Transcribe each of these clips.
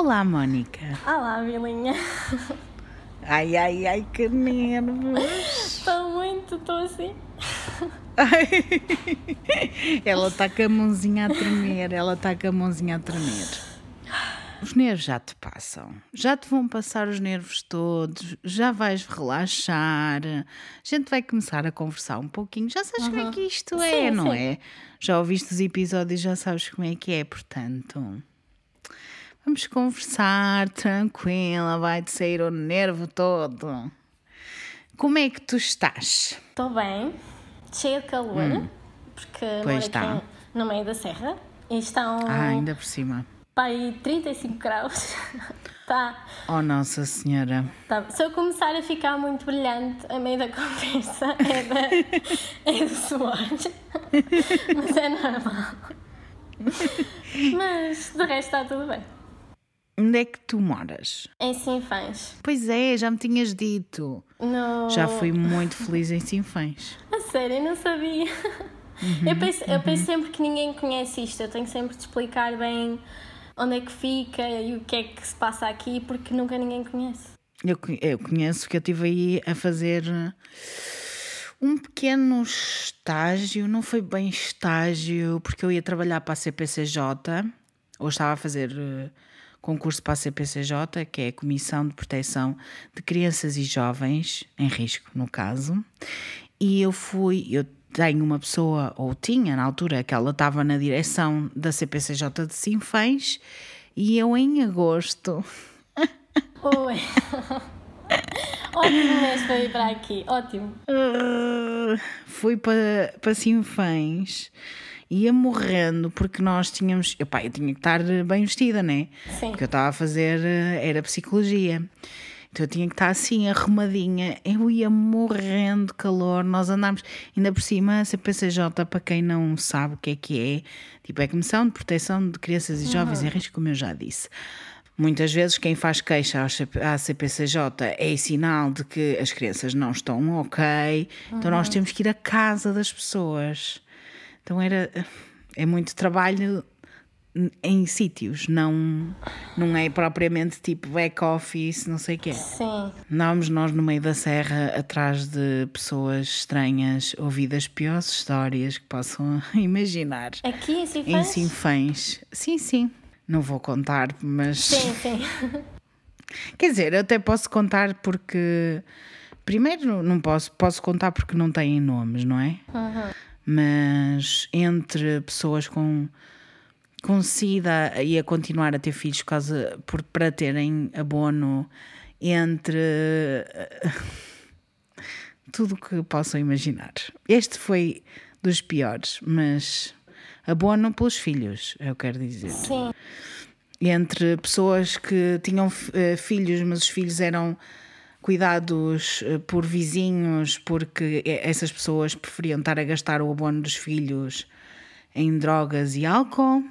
Olá, Mónica. Olá, Vilinha. Ai, ai, ai, que nervos. Estou muito, estou assim. ela está com a mãozinha a tremer, ela está com a mãozinha a tremer. Os nervos já te passam, já te vão passar os nervos todos, já vais relaxar, a gente vai começar a conversar um pouquinho. Já sabes como é que isto é, Sim, não sim. é? Já ouviste os episódios, já sabes como é que é, portanto. Vamos conversar tranquila, vai-te sair o nervo todo. Como é que tu estás? Estou bem, cheia de calor, porque moro aqui está. no meio da serra e estão Ah, ainda por cima. aí 35 graus. tá, Oh, Nossa Senhora. tá. Se eu começar a ficar muito brilhante a meio da conversa, é, da, é do suor. Mas é normal. Mas de resto está tudo bem. Onde é que tu moras? Em Sinfãs. Pois é, já me tinhas dito. Já fui muito feliz em Sinfãs. A sério, eu não sabia. Uhum, eu, penso, eu penso sempre que ninguém conhece isto. Eu tenho sempre de explicar bem onde é que fica e o que é que se passa aqui, porque nunca ninguém conhece. Eu, eu conheço que eu estive aí a fazer um pequeno estágio, não foi bem estágio, porque eu ia trabalhar para a CPCJ, ou estava a fazer eh, concurso para a CPCJ, que é a Comissão de Proteção de Crianças e Jovens, em risco, no caso, e eu fui, eu tenho uma pessoa, ou tinha na altura, que ela estava na direção da CPCJ de Sinfãs, e eu em agosto Oi! Ótimo mês para ir para aqui, ótimo. Uh, fui para, para Sinfãs ia morrendo porque nós tínhamos. Epá, eu tinha que estar bem vestida, né? Sim. Porque eu estava a fazer. eh, Era psicologia. Então eu tinha que estar assim, arrumadinha. Eu ia morrendo de calor. Nós andámos. Ainda por cima, a CPCJ, para quem não sabe o que é que é, tipo, é a Comissão de Proteção de Crianças e Jovens em Risco, como eu já disse. Muitas vezes quem faz queixa à CPCJ é sinal de que as crianças não estão ok, então nós temos que ir à casa das pessoas. Então era é muito trabalho em sítios, não não é propriamente tipo back office, não sei o quê. Sim. Andávamos nós no meio da serra atrás de pessoas estranhas, ouvidas piores histórias que possam imaginar. Aqui em Em Sinfãs? Sinfãs. Sim, sim. Não vou contar, mas. Sim, sim. Quer dizer, eu até posso contar porque. Primeiro, não posso, posso contar porque não têm nomes, não é? Mas entre pessoas com, com SIDA e a continuar a ter filhos por causa, por, para terem abono, entre tudo o que possam imaginar. Este foi dos piores, mas abono pelos filhos, eu quero dizer Sim. entre pessoas que tinham eh, filhos, mas os filhos eram cuidados eh, por vizinhos, porque essas pessoas preferiam estar a gastar o abono dos filhos em drogas e álcool,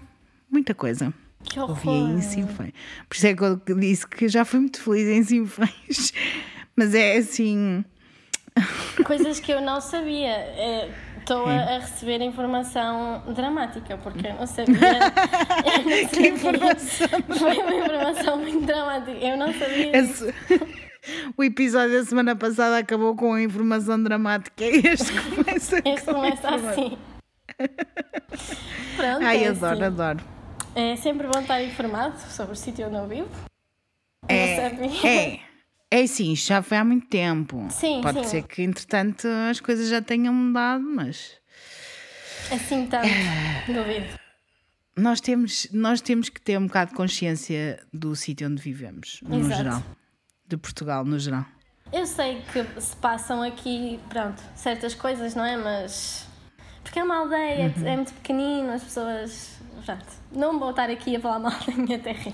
muita coisa. Que Ouvi em Sinfãs. Por isso é que eu disse que já fui muito feliz em Sinfãs. Mas é assim. Coisas que eu não sabia. É, Estou a, a receber informação dramática, porque eu não sabia. Eu não Que sabia. informação! Foi uma informação muito dramática. Eu não sabia. O episódio da semana passada acabou com a informação dramática. Este começa Este com a começa assim. Pronto, Ai, é adoro, assim. adoro. É sempre bom estar informado sobre o sítio onde eu vivo. É, Não sabia. é, é sim, já foi há muito tempo. Sim, Pode sim. ser que entretanto as coisas já tenham mudado, mas Assim tanto, É. duvido. nós temos, nós temos que ter um bocado de consciência do sítio onde vivemos, no Exato. geral. De Portugal, no geral. Eu sei que se passam aqui, pronto, certas coisas, não é? Mas. Porque é uma aldeia, Uhum. é muito pequenino, as pessoas. Pronto, não vou estar aqui a falar mal da minha terra.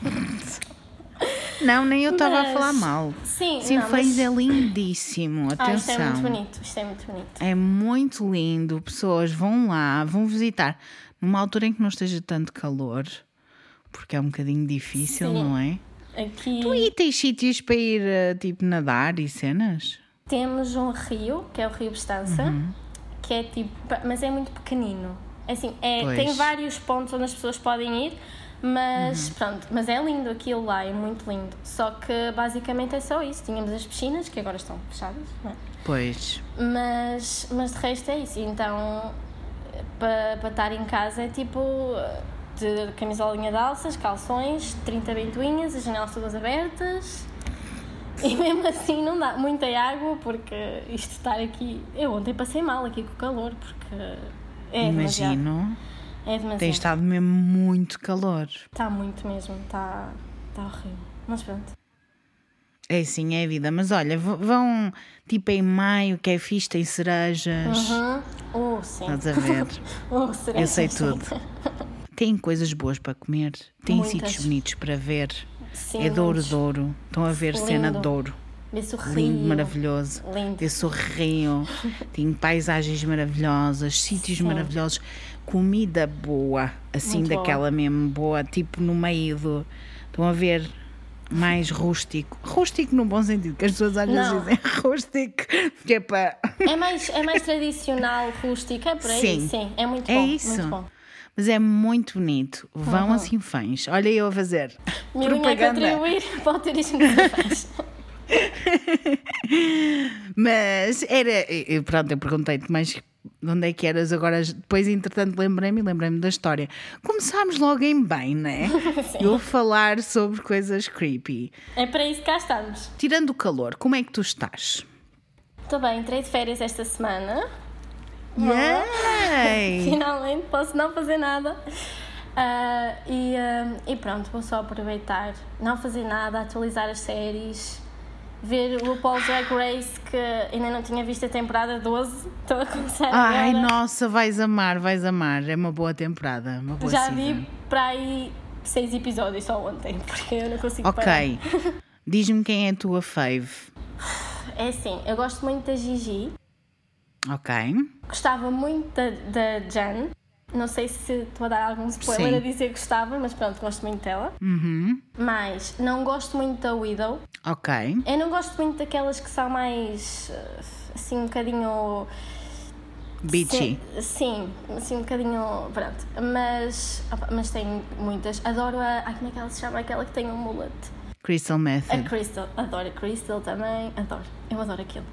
Não, nem eu estava a falar mal. Sim, não, Sinfãs mas... é lindíssimo, Ah, isto é atenção. muito bonito, isto é muito bonito. É muito lindo. Pessoas vão lá, vão visitar numa altura em que não esteja tanto calor, porque é um bocadinho difícil, Sim. não é? Aqui Tu aí tens sítios para ir eh, tipo nadar e cenas? temos um rio, que é o Rio Bestança, Uhum. que é tipo. Mas é muito pequenino. Assim, é, Pois. tem vários pontos onde as pessoas podem ir, Mas pronto, mas é lindo aquilo lá, é muito lindo. Só que basicamente é só isso. Tínhamos as piscinas, que agora estão fechadas, não é? Pois. Mas, mas de resto é isso. Então, para pa estar em casa é tipo de camisolinha de alças, calções, 30 ventoinhas, as janelas todas abertas. E mesmo assim não dá muita água porque isto estar aqui. Eu ontem passei mal aqui com o calor porque é demasiado. Imagino. É demasiado. Tem estado mesmo muito calor. Está muito mesmo, está tá horrível. Mas pronto. É sim, é a vida. Mas olha, vão tipo em maio, que é fixe, tem cerejas. Uhum. Oh, sim. Estás a ver? Oh, será Eu sei tudo. Tem coisas boas para comer, tem Muitas. sítios bonitos para ver. Sim, é Douro. Douro. Estão a ver cena de Lindo. Douro. Lindo, maravilhoso. Lindo. Esse rio, tem paisagens maravilhosas, sítios Sim. maravilhosos, comida boa, assim Muito boa. daquela mesmo boa, tipo no meio do. Estão a ver mais rústico. Rústico no bom sentido, que as pessoas às vezes dizem rústico, que é para. É mais, é mais tradicional, rústico, é por aí, Sim. sim. É muito É bom. isso. Muito bom. Mas é muito bonito. Vão assim fãs. Olha eu a fazer. Minha contribuir para o turismo de faz. Mas era. Pronto, eu perguntei-te mais de onde é que eras agora. Depois, entretanto, lembrei-me e lembrei-me da história. Começámos logo em bem, né? Eu falar sobre coisas creepy. É para isso que cá estamos. Tirando o calor, como é que tu estás? Estou bem, entrei de férias esta semana. Yay! Finalmente posso não fazer nada. Ah, e, ah, e pronto, vou só aproveitar, não fazer nada, atualizar as séries, ver o RuPaul's Drag Race que ainda não tinha visto a temporada 12. Estou a começar Ai, agora. nossa, vais amar, vais amar. É uma boa temporada. Uma boa Já season. vi para aí seis episódios só ontem, porque eu não consigo parar. Ok. Diz-me quem é a tua fave. É assim, eu gosto muito da Gigi, Ok. gostava muito da, Jan. Não sei se estou a dar algum spoiler Sim. a dizer que gostava, mas pronto, gosto muito dela. Uhum. Mas não gosto muito da Widow. Ok. Eu não gosto muito daquelas que são mais assim um bocadinho. Beachy. Sim, sim, assim um bocadinho. Pronto. Mas, opa, mas tem muitas. Adoro a. Ai, como é que ela se chama? Aquela que tem um mullet. Crystal A Method. Crystal. Adoro a Crystal também. Adoro. Eu adoro aquilo.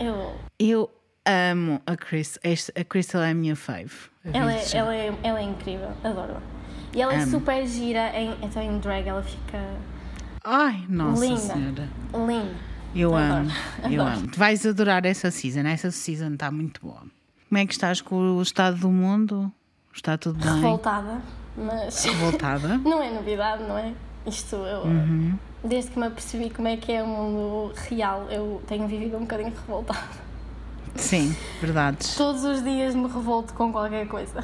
Eu, Eu amo a Crystal. Esta- A Crystal é a minha fave. A ela, é, ela, é, ela é incrível. Adoro-a. E ela é Amo. super gira em, então em drag. Ela fica Ai, nossa linda. senhora. linda. Eu Adoro. amo. Eu Adoro. amo. Tu vais adorar essa season. Essa season está muito boa. Como é que estás com o estado do mundo? Está tudo bem? Revoltada. Mas. Voltada? Não é novidade, não é? Isto eu. Uhum. Desde que me apercebi como é que é o mundo real, eu tenho vivido um bocadinho revoltada. Sim, verdades. Todos os dias me revolto com qualquer coisa.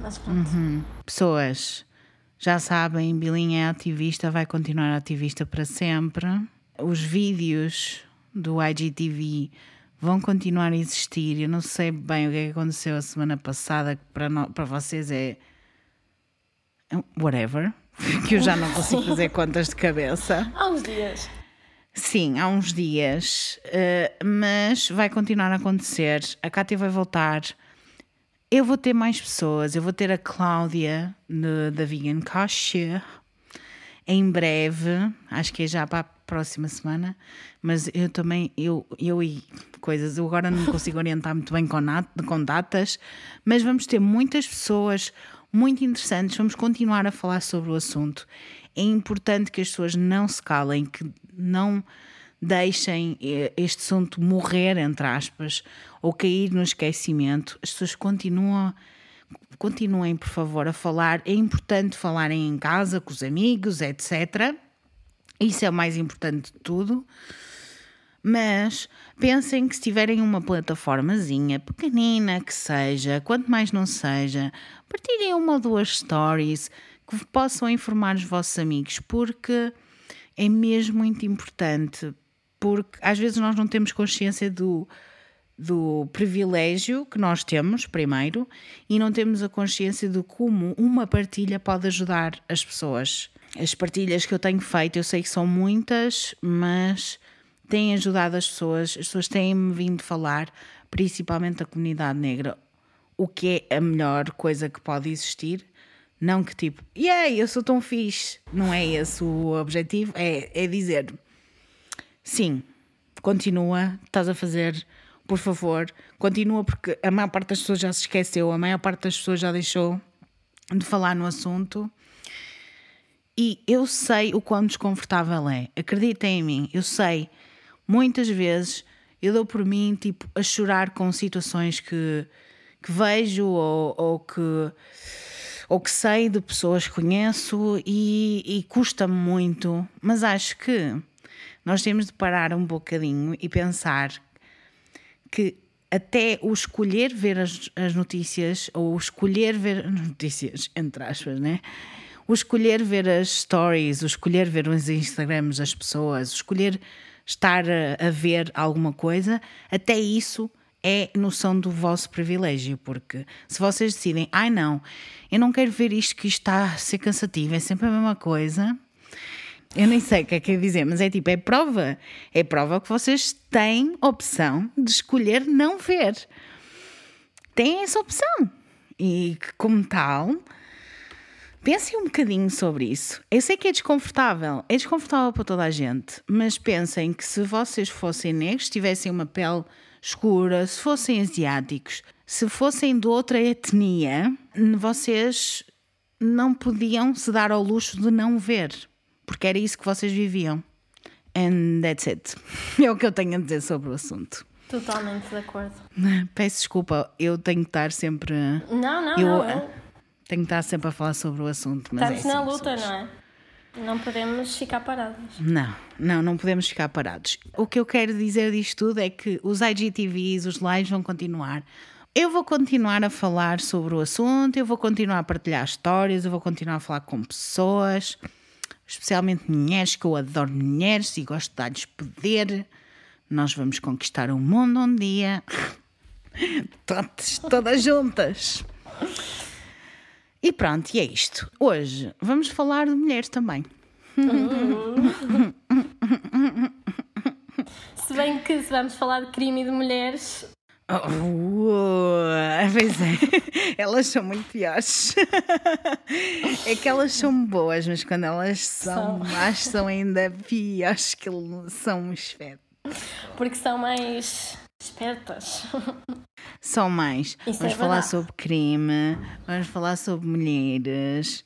Mas pronto. Uhum. Pessoas, já sabem, Bilinha é ativista, vai continuar ativista para sempre. Os vídeos do IGTV vão continuar a existir. Eu não sei bem o que é que aconteceu a semana passada, que para, no- para vocês é. é whatever. Que eu já não consigo fazer contas de cabeça. Há uns dias. Sim, há uns dias, eh, mas vai continuar a acontecer. A Cátia vai voltar. Eu vou ter mais pessoas. Eu vou ter a Cláudia no- da Vegan Kosher em breve. Acho que é já para a próxima semana. Mas eu também, eu, eu e coisas, eu agora não consigo orientar muito bem com, nat- com datas, mas vamos ter muitas pessoas muito interessantes. Vamos continuar a falar sobre o assunto. É importante que as pessoas não se calem, que não deixem eh, este assunto morrer, entre aspas, ou cair no esquecimento. As pessoas continuam continuem, por favor, a falar. É importante falarem em casa, com os amigos, etc. Isso é o mais importante de tudo. Mas pensem que se tiverem uma plataformazinha pequenina que seja, quanto mais não seja, partilhem uma ou duas stories que possam informar os vossos amigos, porque é mesmo muito importante. Porque às vezes nós não temos consciência do, do privilégio que nós temos, primeiro, e não temos a consciência de como uma partilha pode ajudar as pessoas. As partilhas que eu tenho feito, eu sei que são muitas, mas têm ajudado as pessoas, as pessoas têm-me vindo falar, principalmente a comunidade negra, o que é a melhor coisa que pode existir. Não que tipo, yay, eu sou tão fixe. Não é esse o objetivo, é, é dizer sim, continua, estás a fazer, por favor, continua, porque a maior parte das pessoas já se esqueceu, a maior parte das pessoas já deixou de falar no assunto. E eu sei o quão desconfortável é. Acreditem em mim, eu sei. Muitas vezes eu dou por mim tipo a chorar com situações que, que vejo ou, ou que ou que sei de pessoas que conheço e, e custa-me muito, mas acho que nós temos de parar um bocadinho e pensar que até o escolher ver as, as notícias, ou escolher ver notícias, entre aspas, né? O escolher ver as stories, o escolher ver os Instagrams das pessoas, o escolher estar a, a ver alguma coisa, até isso é noção do vosso privilégio, porque se vocês decidem, ai não, eu não quero ver isto que isto está a ser cansativo, é sempre a mesma coisa, eu nem sei o que é que é dizer, mas é tipo, é prova. É prova que vocês têm opção de escolher não ver. Têm essa opção. E que, como tal, pensem um bocadinho sobre isso. Eu sei que é desconfortável, é desconfortável para toda a gente, mas pensem que se vocês fossem negros, tivessem uma pele escura, se fossem asiáticos, se fossem de outra etnia, vocês não podiam se dar ao luxo de não ver porque era isso que vocês viviam. And that's it. É o que eu tenho a dizer sobre o assunto. Totalmente de acordo. Peço desculpa, eu tenho que estar sempre. Não, não, eu, não. Eu... Tenho que estar sempre a falar sobre o assunto. Mas Estamos é na assim, luta, pessoas. não é? Não podemos ficar parados. Não, não, não podemos ficar parados. O que eu quero dizer disto tudo é que os IGTVs, os lives vão continuar. Eu vou continuar a falar sobre o assunto, eu vou continuar a partilhar histórias, eu vou continuar a falar com pessoas especialmente mulheres, que eu adoro mulheres e gosto de dar-lhes poder. Nós vamos conquistar o mundo um dia. Todas, todas juntas. E pronto, e é isto. Hoje vamos falar de mulheres também. Se bem que se vamos falar de crime e de mulheres, Oh, pois é, elas são muito piores. É que elas são boas, mas quando elas são São. más, são ainda piores que são espetos. porque são mais espertas. São mais. Isso vamos é falar sobre crime, vamos falar sobre mulheres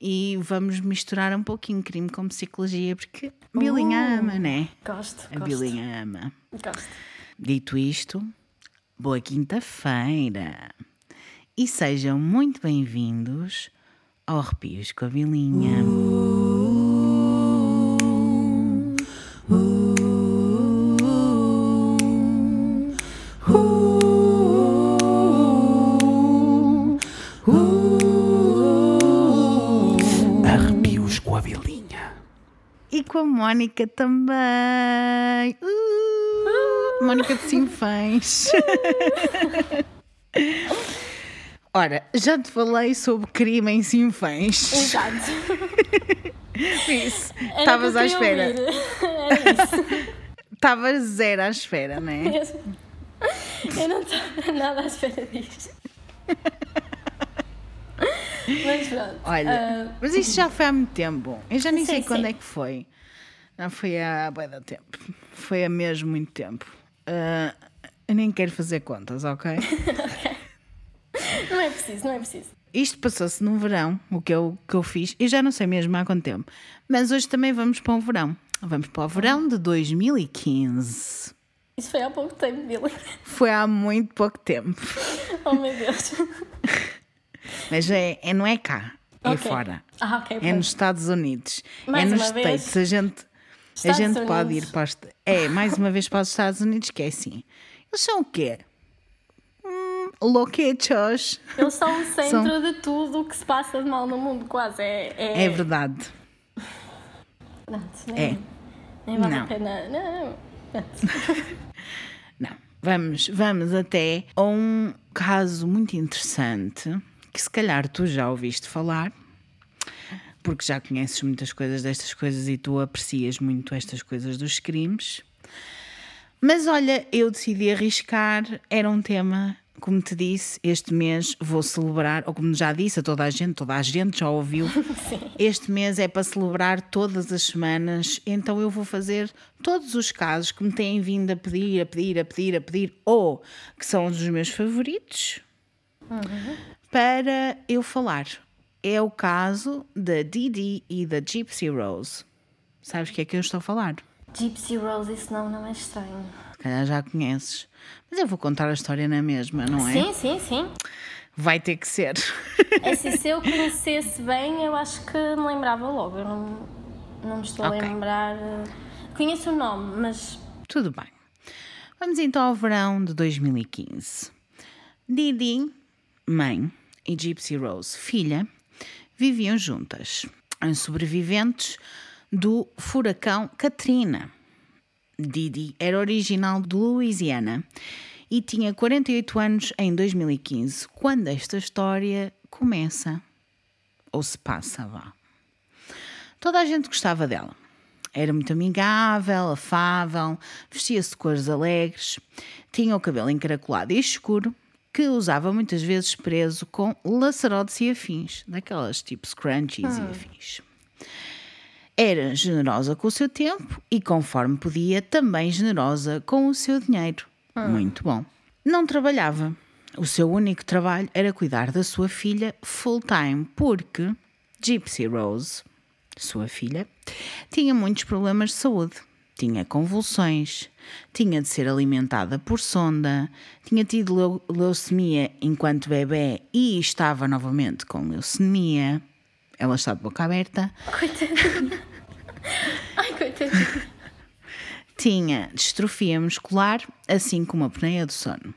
e vamos misturar um pouquinho crime com psicologia, porque a Bilinha Uh. ama, né? Gosto, A gosto. Bilinha ama. Gosto. Dito isto, boa quinta-feira e sejam muito bem-vindos ao Arrepios com a Bilinha. Arrepios E com a Mónica também. Uh, Mónica de Sinfãs. Ora, já te falei sobre crime em Sinfãs. Exato. Isso. Estavas à espera. ouvir. Era isso. Estavas zero à espera, não é? Eu não estava nada à espera disto. Mas pronto. Olha, ah, mas isso já foi há muito tempo. Eu já nem Sim, sei quando sim. é que foi. Não foi há bué de tempo. Foi há mesmo muito tempo. Ah, eu nem quero fazer contas, ok? não é preciso, não é preciso. Isto passou-se no verão, o que eu, que eu fiz. Eu já não sei mesmo há quanto tempo. Mas hoje também vamos para o verão. Vamos para o verão de 2015. Isso foi há pouco tempo, Billy. Foi há muito pouco tempo. Oh meu Deus. Mas é, é- não é cá, é Ok. fora. Ah, ok. É nos Estados Unidos. Mais é nos uma vez, States. A gente, a gente pode ir para os, É, mais uma vez para os Estados Unidos, que é assim. Eles são o quê? Hum, louquechos. Eles são o centro São- de tudo o que se passa de mal no mundo, quase. É, é... É verdade. Não, isso É. nem, nem vale Não. a pena. Não. Não. Vamos, vamos até a um caso muito interessante que se calhar tu já ouviste falar, porque já conheces muitas coisas destas coisas e tu aprecias muito estas coisas dos crimes. Mas olha, eu decidi arriscar, era um tema como te disse, este mês vou celebrar, ou como já disse a toda a gente, toda a gente já ouviu, este mês é para celebrar todas as semanas, então eu vou fazer todos os casos que me têm vindo a pedir, a pedir, a pedir, a pedir, ou que são os meus favoritos, para eu falar. É o caso da Didi e da Gypsy Rose. Sabes o que é que eu estou a falar? Gypsy Rose, esse nome não é estranho. Se calhar já conheces. Mas eu vou contar a história na mesma, não é? Sim, sim, sim. Vai ter que ser. É assim, se eu conhecesse bem, eu acho que me lembrava logo. Eu não, não me estou Ok. a lembrar. eh, Conheço o nome, mas Tudo bem. Vamos então ao verão de 2015. Didi, mãe, e Gypsy Rose, filha, viviam juntas, sobreviventes do furacão Katrina. Didi era original de Louisiana e tinha 48 anos em 2015, quando esta história começa. Ou se passa, vá. Toda a gente gostava dela. Era muito amigável, afável, vestia-se de cores alegres, tinha o cabelo encaracolado e escuro, que usava muitas vezes preso com laçarotes e afins, daquelas tipo scrunchies e afins. Era generosa com o seu tempo e, conforme podia, também generosa com o seu dinheiro. Muito bom. Não trabalhava. O seu único trabalho era cuidar da sua filha full-time, porque Gypsy Rose, sua filha, tinha muitos problemas de saúde. Tinha convulsões, tinha de ser alimentada por sonda, tinha tido leu- leucemia enquanto bebê e estava novamente com leucemia. Ela está de boca aberta. Coitadinha. Ai, coitadinha. Tinha distrofia muscular, assim como a apneia do sono.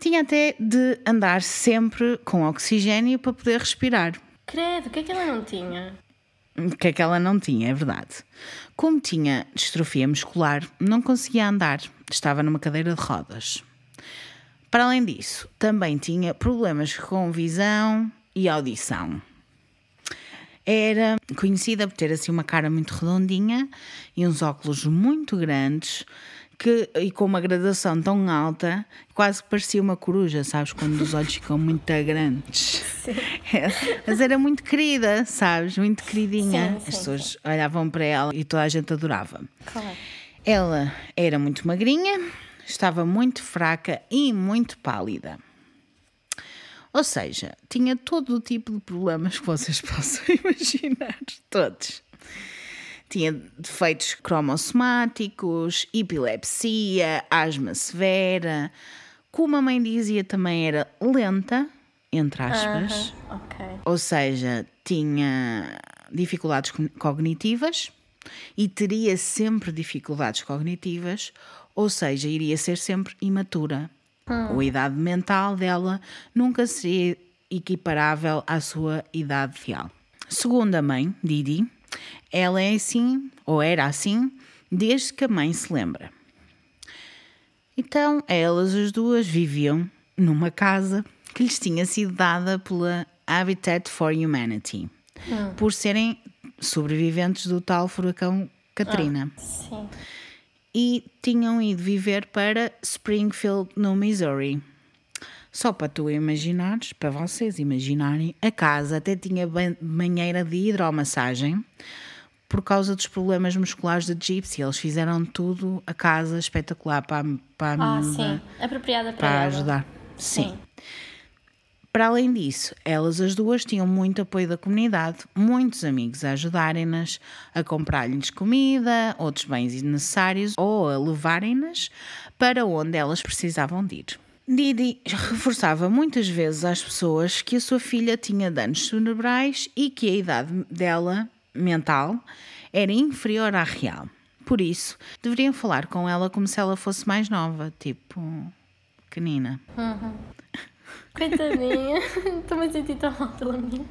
Tinha até de andar sempre com oxigênio para poder respirar. Credo, o que é que ela não tinha? Que é que ela não tinha, é verdade. Como tinha distrofia muscular, não conseguia andar, estava numa cadeira de rodas. Para além disso, também tinha problemas com visão e audição. Era conhecida por ter assim uma cara muito redondinha e uns óculos muito grandes que, e com uma gradação tão alta, quase parecia uma coruja, sabes? Quando os olhos ficam muito grandes. É, mas era muito querida, sabes? Muito queridinha. Sim, sim, As pessoas olhavam para ela e toda a gente adorava. Claro. Ela era muito magrinha, estava muito fraca e muito pálida. Ou seja, tinha todo o tipo de problemas que vocês possam imaginar. Todos. Tinha defeitos cromossomáticos, epilepsia, asma severa. Como a mãe dizia, também era lenta, entre aspas. Aham, Ok. Ou seja, tinha dificuldades co- cognitivas e teria sempre dificuldades cognitivas, ou seja, iria ser sempre imatura. A idade mental dela nunca seria equiparável à sua idade real. Segundo a mãe, Didi, ela é assim, ou era assim, desde que a mãe se lembra. Então, elas as duas viviam numa casa que lhes tinha sido dada pela Habitat for Humanity, por serem sobreviventes do tal furacão Katrina. Sim. E tinham ido viver para Springfield, no Missouri. Só para tu imaginares, para vocês imaginarem, a casa até tinha ban- banheira de hidromassagem por causa dos problemas musculares de Gypsy. Eles fizeram tudo, a casa espetacular para, a- para a Ah, sim. Apropriada para, para ajudar. Sim. Para além disso, elas as duas tinham muito apoio da comunidade, muitos amigos a ajudarem-nas, a comprar-lhes comida, outros bens necessários ou a levarem-nas para onde elas precisavam de ir. Didi reforçava muitas vezes às pessoas que a sua filha tinha danos cerebrais e que a idade dela, mental, era inferior à real. Por isso, deveriam falar com ela como se ela fosse mais nova, tipo, pequenina. Coitadinha. Estou-me a sentir tão mal pela minha.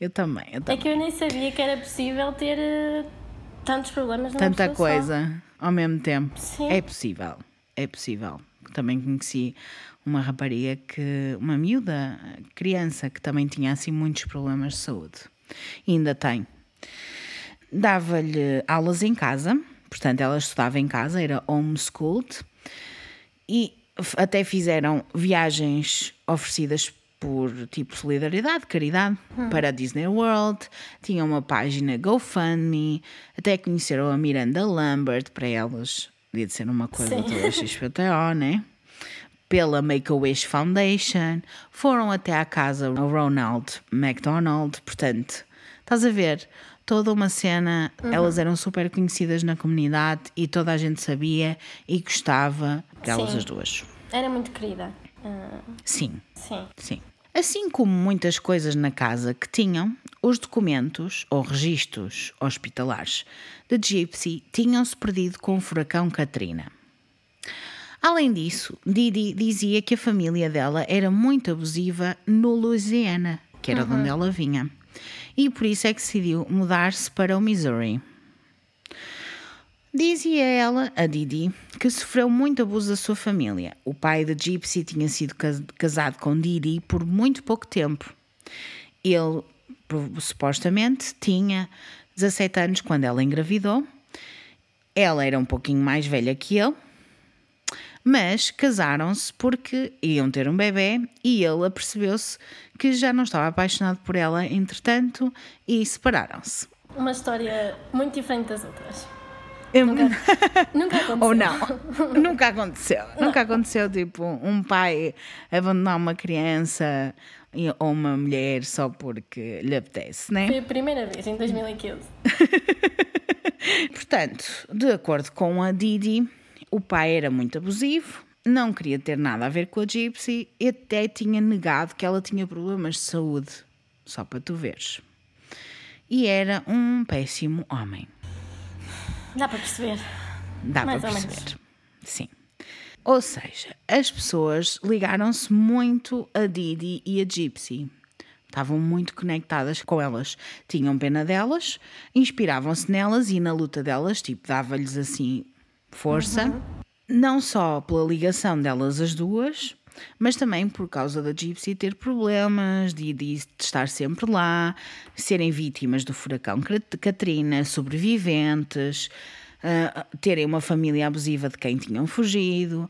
Eu também, eu É também. que eu nem sabia que era possível ter eh, tantos problemas numa Tanta pessoa só. coisa ao mesmo tempo. Sim. É possível, é possível. Também conheci uma rapariga que, uma miúda, criança, que também tinha assim muitos problemas de saúde. E ainda tem. Dava-lhe aulas em casa, portanto ela estudava em casa, era homeschooled, e Até fizeram viagens oferecidas por tipo solidariedade, caridade, para a Disney World. Tinham uma página GoFundMe. Até conheceram a Miranda Lambert para elas. Devia de ser uma coisa Sim. toda XPTO, né? Pela Make-A-Wish Foundation. Foram até à casa do Ronald McDonald. Portanto, estás a ver? Toda uma cena. Elas eram super conhecidas na comunidade e toda a gente sabia e gostava delas Sim. as duas. Era muito querida. Ah, Sim. sim. Sim. Assim como muitas coisas na casa que tinham, os documentos ou registros hospitalares de Gypsy tinham-se perdido com o furacão Katrina. Além disso, Didi dizia que a família dela era muito abusiva no Louisiana, que era de onde ela vinha, e por isso é que decidiu mudar-se para o Missouri. Dizia ela, a Didi, que sofreu muito abuso da sua família. O pai de Gypsy tinha sido cas- casado com Didi por muito pouco tempo. Ele, supostamente, tinha 17 anos quando ela engravidou. Ela era um pouquinho mais velha que ele, mas casaram-se porque iam ter um bebê e ele apercebeu-se que já não estava apaixonado por ela, entretanto, e separaram-se. Uma história muito diferente das outras. Eu- Nunca aconteceu. Ou não. Nunca aconteceu. Nunca aconteceu, tipo, um pai abandonar uma criança ou uma mulher só porque lhe apetece, né? Foi a primeira vez, em 2015. Portanto, de acordo com a Didi, o pai era muito abusivo, não queria ter nada a ver com a Gypsy e até tinha negado que ela tinha problemas de saúde. Só para tu veres. E era um péssimo homem. Dá para perceber. Dá Mais para ou menos. perceber. Sim. Ou seja, as pessoas ligaram-se muito a Didi e a Gypsy. Estavam muito conectadas com elas. Tinham pena delas, inspiravam-se nelas e na luta delas, tipo, dava-lhes assim força. Não só pela ligação delas as duas, mas também por causa da Gypsy ter problemas, de, de estar sempre lá, serem vítimas do furacão Katrina, sobreviventes, ah, terem uma família abusiva de quem tinham fugido.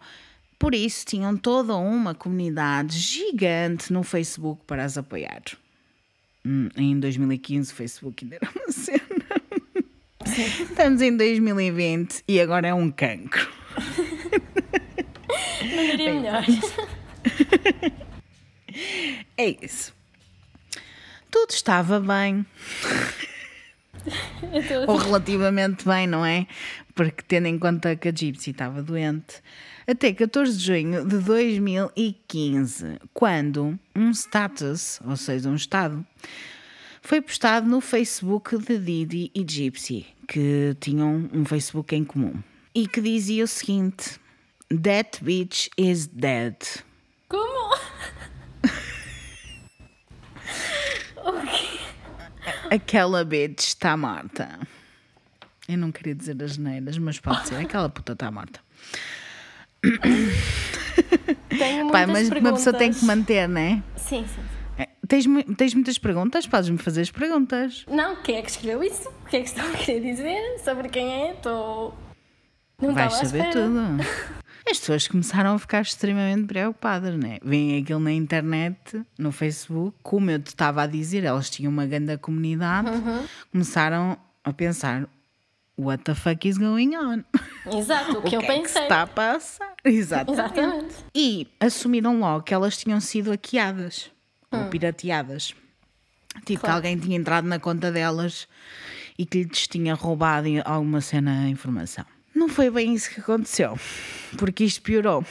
Por isso, tinham toda uma comunidade gigante no Facebook para as apoiar. Hum, em 2015, o Facebook ainda era uma cena. Estamos em 2020 e agora é um cancro. Não diria melhor. É isso. Tudo estava bem, ou relativamente bem, não é? Porque tendo em conta que a Gypsy estava doente. Até 14 de junho de 2015, quando um status, ou seja, um estado, foi postado no Facebook de Didi e Gypsy, que tinham um Facebook em comum, e que dizia o seguinte: That bitch is dead. Como? Aquela bitch está morta. Eu não queria dizer as neiras, mas pode ser. Aquela puta está morta. Tenho Pai, mas perguntas. uma pessoa tem que manter, não é? Sim, sim. É, Tens, tens muitas perguntas? Podes-me fazer as perguntas. Não, quem é que escreveu isso? O que é que estão a querer dizer? Sobre quem é? Estou. Não Vais saber tudo. As pessoas começaram a ficar extremamente preocupadas, não é? Vêm aquilo na internet, no Facebook, como eu te estava a dizer, elas tinham uma grande comunidade, Uhum. começaram a pensar: what the fuck is going on? Exato, o que eu é que se pensei. está a passar? Exatamente. Exatamente. E assumiram logo que elas tinham sido hackeadas ou Hum. pirateadas. Tipo, que Claro. alguém tinha entrado na conta delas e que lhes tinha roubado alguma cena a informação. Não foi bem isso que aconteceu, porque isto piorou.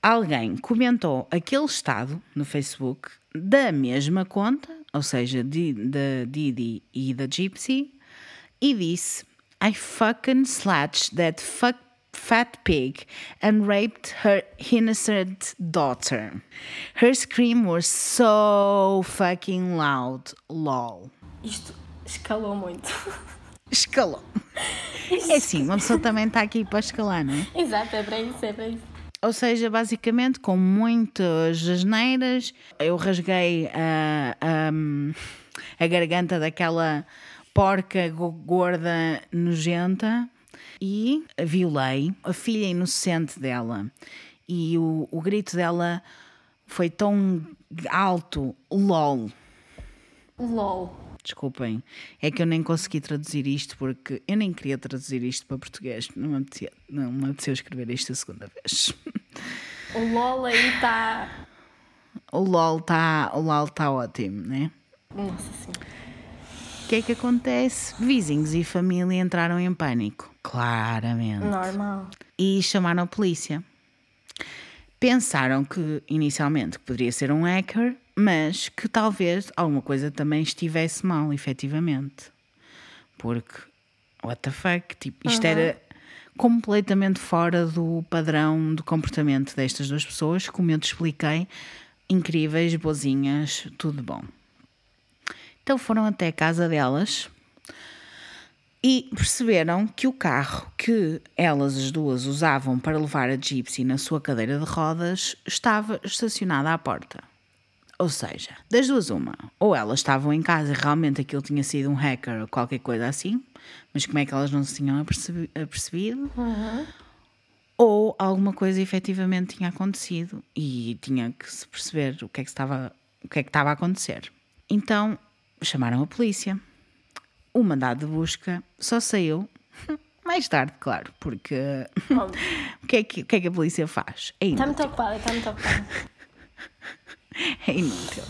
Alguém comentou aquele estado no Facebook da mesma conta, ou seja, de- da Didi e da Gypsy, e disse: I fucking slashed that fuck fat pig and raped her innocent daughter. Her scream was so fucking loud. Lol. Isto escalou muito. Escalou. É assim, uma pessoa também está aqui para escalar, não é? Exato, é para isso, é para isso. Ou seja, basicamente, com muitas asneiras, eu rasguei a, a, a garganta daquela porca go- gorda nojenta e violei a filha inocente dela. E o, o grito dela foi tão alto, lol. LOL. Desculpem, é que eu nem consegui traduzir isto porque eu nem queria traduzir isto para português. Não me apetecia, não me apeteceu escrever isto a segunda vez. O LOL aí está. O LOL está tá ótimo, né? Nossa senhora. O que é que acontece? Vizinhos e família entraram em pânico. Claramente. Normal. E chamaram a polícia. Pensaram que, inicialmente, poderia ser um hacker, mas que talvez alguma coisa também estivesse mal, efetivamente. Porque, what the fuck? Tipo, isto era completamente fora do padrão de comportamento destas duas pessoas, como eu te expliquei, incríveis, boazinhas, tudo bom. Então foram até a casa delas e perceberam que o carro que elas as duas usavam para levar a Gypsy na sua cadeira de rodas estava estacionado à porta. Ou seja, das duas uma, ou elas estavam em casa e realmente aquilo tinha sido um hacker ou qualquer coisa assim, mas como é que elas não se tinham apercebi- apercebido? Ou alguma coisa efetivamente tinha acontecido e tinha que se perceber o que é que estava, o que é que estava a acontecer. Então chamaram a polícia. O mandado de busca só saiu mais tarde, claro, porque o que, é que, o que é que a polícia faz? É Está inútil. muito ocupada, está muito ocupada. É inútil.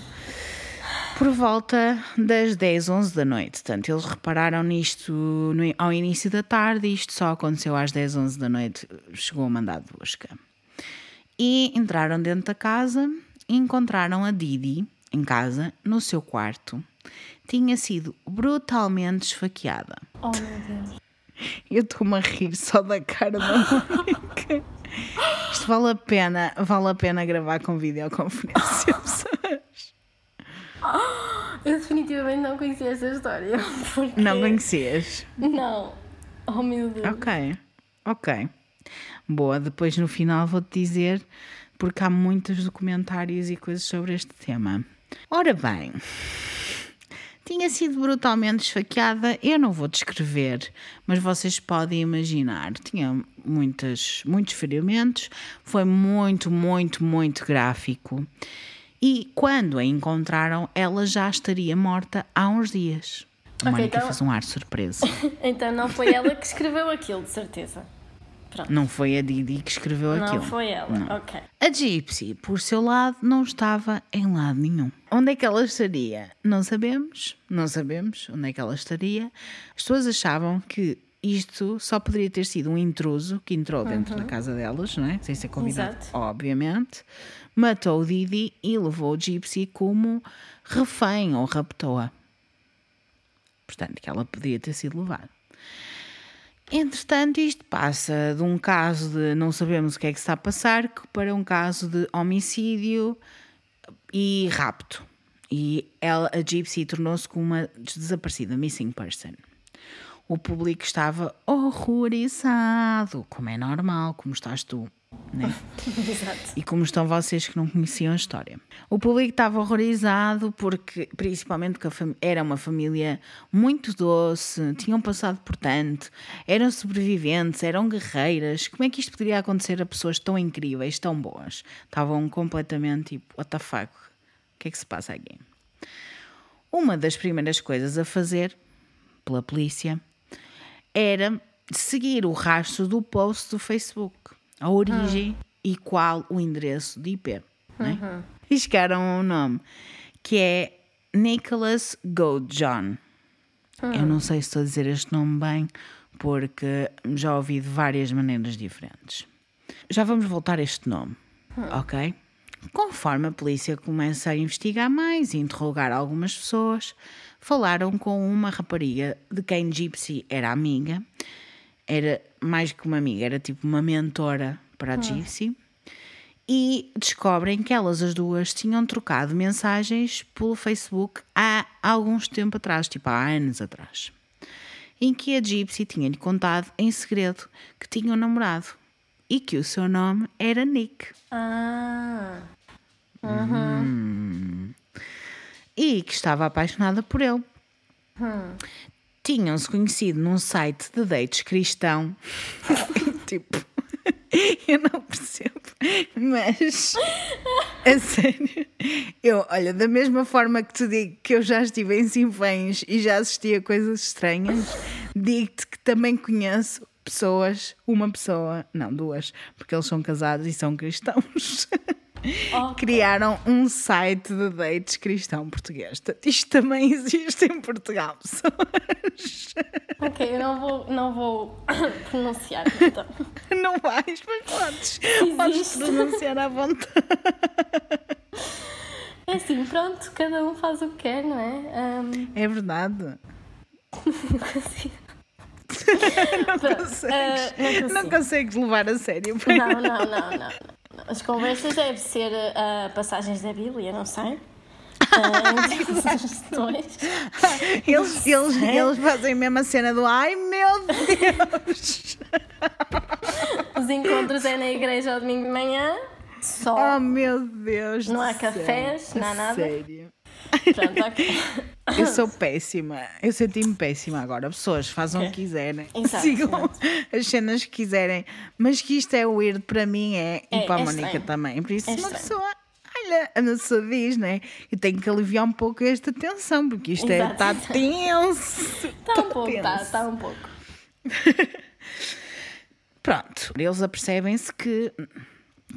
Por volta das 10, 11 da noite. Portanto, eles repararam nisto no- ao início da tarde e isto só aconteceu às 10, 11 da noite. Chegou o mandado de busca. E entraram dentro da casa e encontraram a Didi em casa, no seu quarto. Tinha sido brutalmente esfaqueada. Oh meu Deus. Eu estou-me a rir só da cara da Mónica. Isto vale a pena, vale a pena gravar com videoconferência, pessoas. Eu definitivamente não conhecia essa história. Porque... Não conhecias? Não. Oh meu Deus. Ok, ok. Boa, depois no final vou-te dizer, porque há muitos documentários e coisas sobre este tema. Ora bem, tinha sido brutalmente esfaqueada, eu não vou descrever, mas vocês podem imaginar. Tinha muitas, muitos ferimentos, foi muito, muito, muito gráfico. E quando a encontraram, ela já estaria morta há uns dias. A Ok, Mónica então- fez um ar surpreso. Então não foi ela que escreveu aquilo, de certeza. Pronto. Não foi a Didi que escreveu Não aquilo. foi ela. Ok. A Gypsy, por seu lado, não estava em lado nenhum. Onde é que ela estaria? Não sabemos, não sabemos onde é que ela estaria. As pessoas achavam que isto só poderia ter sido um intruso que entrou dentro da casa delas, não é? Sem ser convidado, Exato. obviamente. Matou o Didi e levou o Gypsy como refém ou raptou-a. Portanto, que ela podia ter sido levada. Entretanto, isto passa de um caso de não sabemos o que é que está a passar para um caso de homicídio e rapto. E ela, a Gypsy tornou-se como uma desaparecida, missing person. O público estava horrorizado, como é normal, como estás tu, né? E como estão vocês que não conheciam a história? O público estava horrorizado porque, principalmente, fam- era uma família muito doce, tinham passado por tanto, eram sobreviventes, eram guerreiras. Como é que isto poderia acontecer a pessoas tão incríveis, tão boas? Estavam completamente tipo, what the fuck? O que é que se passa aqui? Uma das primeiras coisas a fazer pela polícia era seguir o rastro do post do Facebook, a origem e qual o endereço de IP. Né? E chegaram a um nome que é Nicholas Goldjohn. Eu não sei se estou a dizer este nome bem, porque já ouvi de várias maneiras diferentes. Já vamos voltar a este nome, ok? Conforme a polícia começa a investigar mais e interrogar algumas pessoas, falaram com uma rapariga de quem Gypsy era amiga. Era mais que uma amiga, era tipo uma mentora para a Gypsy. E descobrem que elas as duas tinham trocado mensagens pelo Facebook há alguns tempo atrás, tipo há anos atrás. Em que a Gypsy tinha-lhe contado em segredo que tinha um namorado e que o seu nome era Nick. Ah. e que estava apaixonada por ele. Tinham-se conhecido num site de dates cristão. tipo, eu não percebo, mas a sério, eu, olha, da mesma forma que te digo que eu já estive em Sinfãs e já assisti a coisas estranhas, digo-te que também conheço pessoas, uma pessoa, não, duas, porque eles são casados e são cristãos. Criaram um site de dates cristão português. Isto também existe em Portugal, pessoas. Ok, eu não vou, não vou pronunciar então. Não vais, mas podes. Podes pronunciar à vontade. É assim, pronto, cada um faz o que quer, não é? Ahm, É verdade. Não Pronto, consegues, eh, não não consegues levar a sério. não, não, não, não, não. As conversas devem ser ah, passagens da Bíblia, não sei. Ah. Eles, eles, eles fazem mesmo a cena do ai meu Deus! Os encontros é na igreja ao domingo de manhã, só. Oh meu Deus! Não há cafés, não há nada. Sério. Pronto, ok. Eu sou péssima. Eu senti-me péssima agora. Pessoas façam o que quiserem. Exato, Sigam as cenas que quiserem. Mas que isto é weird para mim é. E É, para a é Mónica estranho. também. Por isso, É uma estranho. pessoa. Olha, a pessoa diz, né? Eu tenho que aliviar um pouco esta tensão, porque isto é, Exato. está tenso. Está um pouco, está está um pouco. Pronto, eles apercebem-se que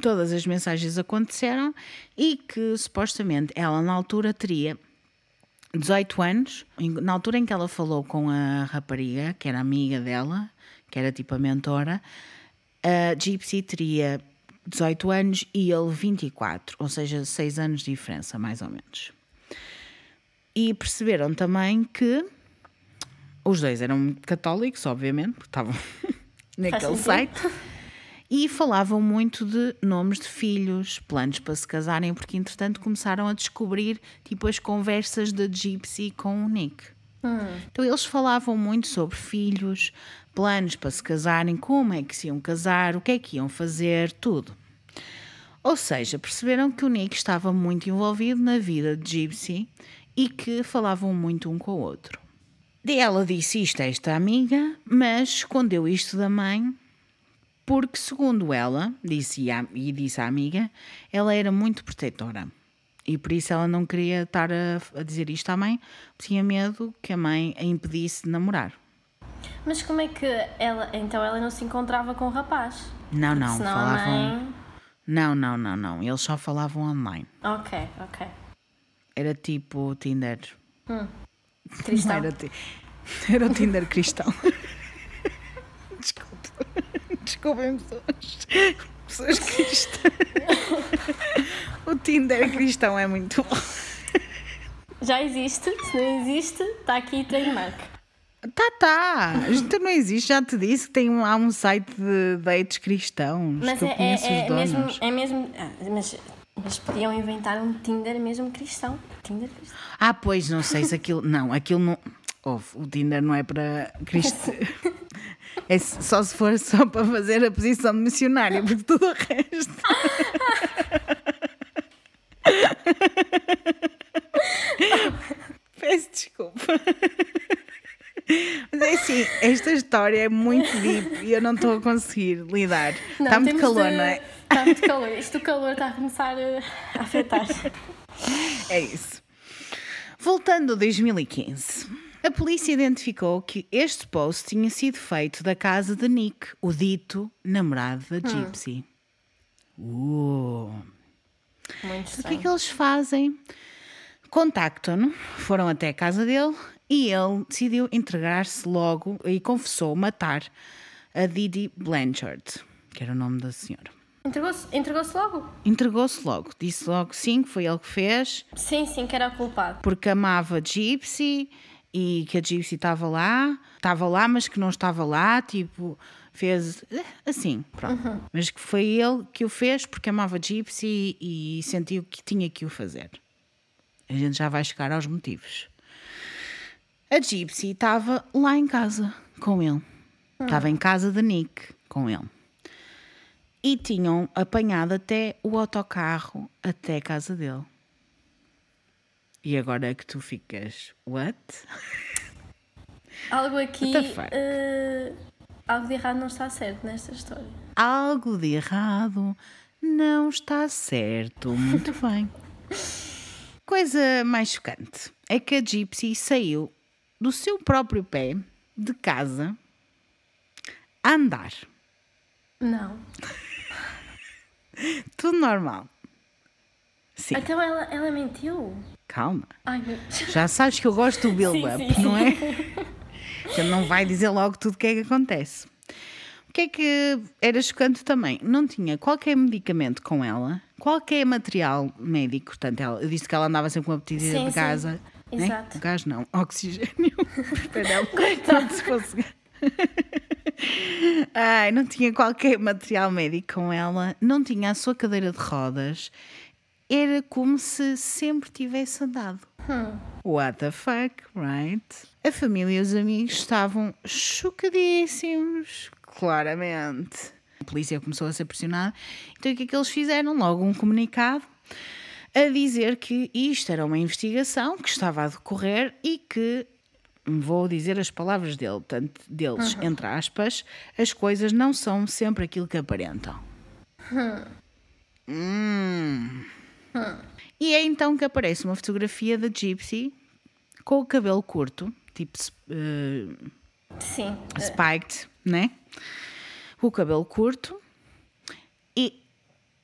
todas as mensagens aconteceram e que supostamente ela na altura teria 18 anos, na altura em que ela falou com a rapariga, que era amiga dela, que era tipo a mentora, a Gypsy teria 18 anos e ele 24, ou seja, 6 anos de diferença, mais ou menos. E perceberam também que os dois eram católicos, obviamente, porque estavam naquele site. E falavam muito de nomes de filhos, planos para se casarem, porque entretanto começaram a descobrir tipo as conversas da Gypsy com o Nick. Então eles falavam muito sobre filhos, planos para se casarem, como é que se iam casar, o que é que iam fazer, tudo. Ou seja, perceberam que o Nick estava muito envolvido na vida de Gypsy e que falavam muito um com o outro. Ela disse isto a esta amiga, mas escondeu isto da mãe, porque, segundo ela, disse à- e disse à amiga, ela era muito protetora. E por isso ela não queria estar a, a dizer isto à mãe, tinha medo que a mãe a impedisse de namorar. Mas como é que ela. Então ela não se encontrava com o rapaz? Não, não, Senão falavam. a mãe. Não, não, não, não. Eles só falavam online. Ok, ok. Era tipo Tinder. Cristão. Não era, ti- era o Tinder cristão. Desculpa. Desculpem, pessoas. Pessoas cristãs. O Tinder cristão é muito bom. Já existe? Se não existe, está aqui trademark. Tá, tá. Isto não existe. Já te disse que tem um, há um site de dates cristãos. Mas que eu é, conheço é, os é mesmo. donos. É mesmo ah, mas, mas podiam inventar um Tinder mesmo cristão. Tinder cristão. Ah, pois, não sei se aquilo. Não, aquilo não. Ouve, o Tinder não é para cristão. É só se for só para fazer a posição de missionário, porque tudo o resto. Peço desculpa. Mas é assim, esta história é muito deep e eu não estou a conseguir lidar. Está muito calor, de- não é? Está muito calor. Isto calor está a começar a a afetar. É isso. Voltando a 2015, a polícia identificou que este post tinha sido feito da casa de Nick, o dito namorado da Gypsy. Uh. Muito O que é que eles fazem? Contactam-no, foram até a casa dele e ele decidiu entregar-se logo e confessou matar a Didi Blanchard, que era o nome da senhora. Entregou-se entregou-se logo? Entregou-se logo, disse logo sim, que foi ele que fez, Sim, sim, que era o culpado. porque amava Gypsy e que a Gypsy estava lá, estava lá, mas que não estava lá, tipo, fez eh, assim, pronto. Mas que foi ele que o fez porque amava Gypsy e sentiu que tinha que o fazer. A gente já vai chegar aos motivos. A Gypsy estava lá em casa com ele. Estava em casa de Nick com ele. E tinham apanhado até o autocarro até a casa dele. E agora é que tu ficas, what? Algo aqui. Eh, algo de errado não está certo nesta história. Algo de errado não está certo. Muito bem. Coisa mais chocante é que a Gypsy saiu do seu próprio pé de casa a andar. Não. Tudo normal. Sim, Então ela, ela mentiu. Calma. Ai, meu Já sabes que eu gosto do build-up, não é? Ele não vai dizer logo tudo o que é que acontece. O que é que era chocante também? Não tinha qualquer medicamento com ela, qualquer material médico. Portanto, ela, eu disse que ela andava sempre com uma petida de gás. né? Exato. Gás não, oxigênio. Como se fosse. Ai, não tinha qualquer material médico com ela, não tinha a sua cadeira de rodas. Era como se sempre tivesse andado. What the fuck, right? A família e os amigos estavam chocadíssimos, claramente. A polícia começou a ser pressionada. Então o que é que eles fizeram? Logo um comunicado a dizer que isto era uma investigação que estava a decorrer e que, vou dizer as palavras dele, portanto, deles, entre aspas, as coisas não são sempre aquilo que aparentam. Hum. E é então que aparece uma fotografia da Gypsy com o cabelo curto, tipo eh, Sim. spiked, né? O cabelo curto e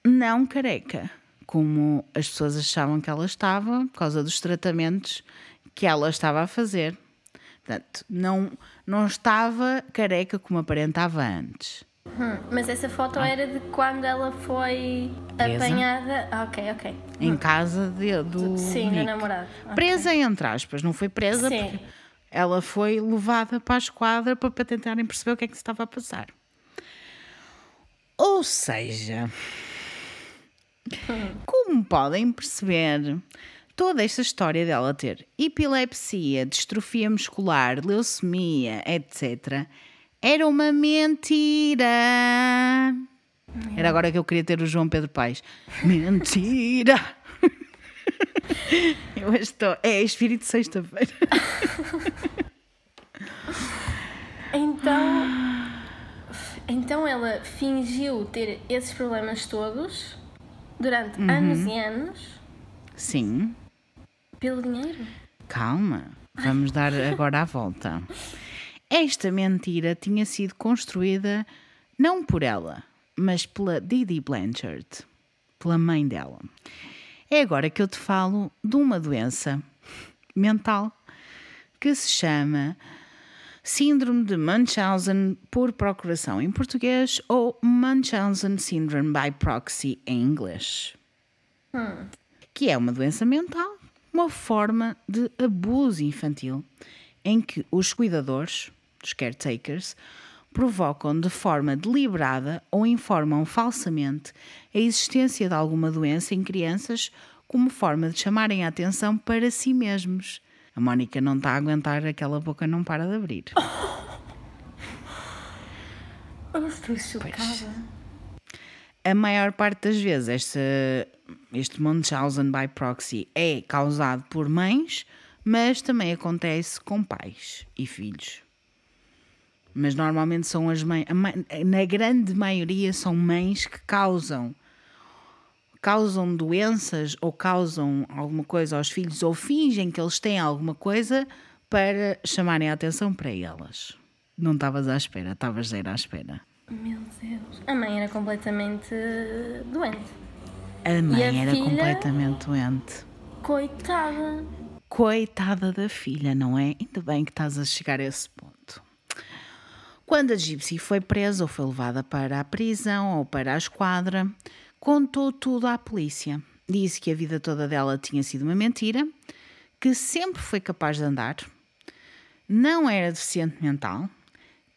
não careca, como as pessoas achavam que ela estava por causa dos tratamentos que ela estava a fazer. Portanto, não, não estava careca como aparentava antes. Hum, Mas essa foto era de quando ela foi Presa? apanhada. Ah, ok, ok. Em casa de- do Sim, do Nick. namorado. Ok. Presa entre aspas, não foi presa Sim. porque ela foi levada para a esquadra para, para tentarem perceber o que é que se estava a passar. Ou seja, como podem perceber, toda esta história dela ter epilepsia, distrofia muscular, leucemia, etc., era uma mentira. Era agora que eu queria ter o João Pedro Paes. Mentira! Eu estou. É espírito sexta-feira. Então. Então ela fingiu ter esses problemas todos durante Uhum. anos e anos Sim, pelo dinheiro. calma. Vamos dar agora a volta. Esta mentira tinha sido construída não por ela, mas pela Didi Blanchard, pela mãe dela. É agora que eu te falo de uma doença mental que se chama Síndrome de Munchausen por procuração em português ou Munchausen Syndrome by proxy em inglês. Que é uma doença mental, uma forma de abuso infantil em que os cuidadores, os caretakers, provocam de forma deliberada ou informam falsamente a existência de alguma doença em crianças como forma de chamarem a atenção para si mesmos. A Mónica não está a aguentar, aquela boca não para de abrir. Eu estou chocada. A maior parte das vezes esta, este Munchausen by proxy é causado por mães, mas também acontece com pais e filhos. Mas normalmente são as mães, na grande maioria são mães que causam causam doenças ou causam alguma coisa aos filhos ou fingem que eles têm alguma coisa para chamarem a atenção para elas. Não estavas à espera, estavas zero à espera. Meu Deus. A mãe era completamente doente. A mãe a era filha? completamente doente. Coitada. Coitada da filha, não é? Ainda bem que estás a chegar a esse ponto. Quando a Gypsy foi presa ou foi levada para a prisão ou para a esquadra, contou tudo à polícia. Disse que a vida toda dela tinha sido uma mentira, que sempre foi capaz de andar, não era deficiente mental,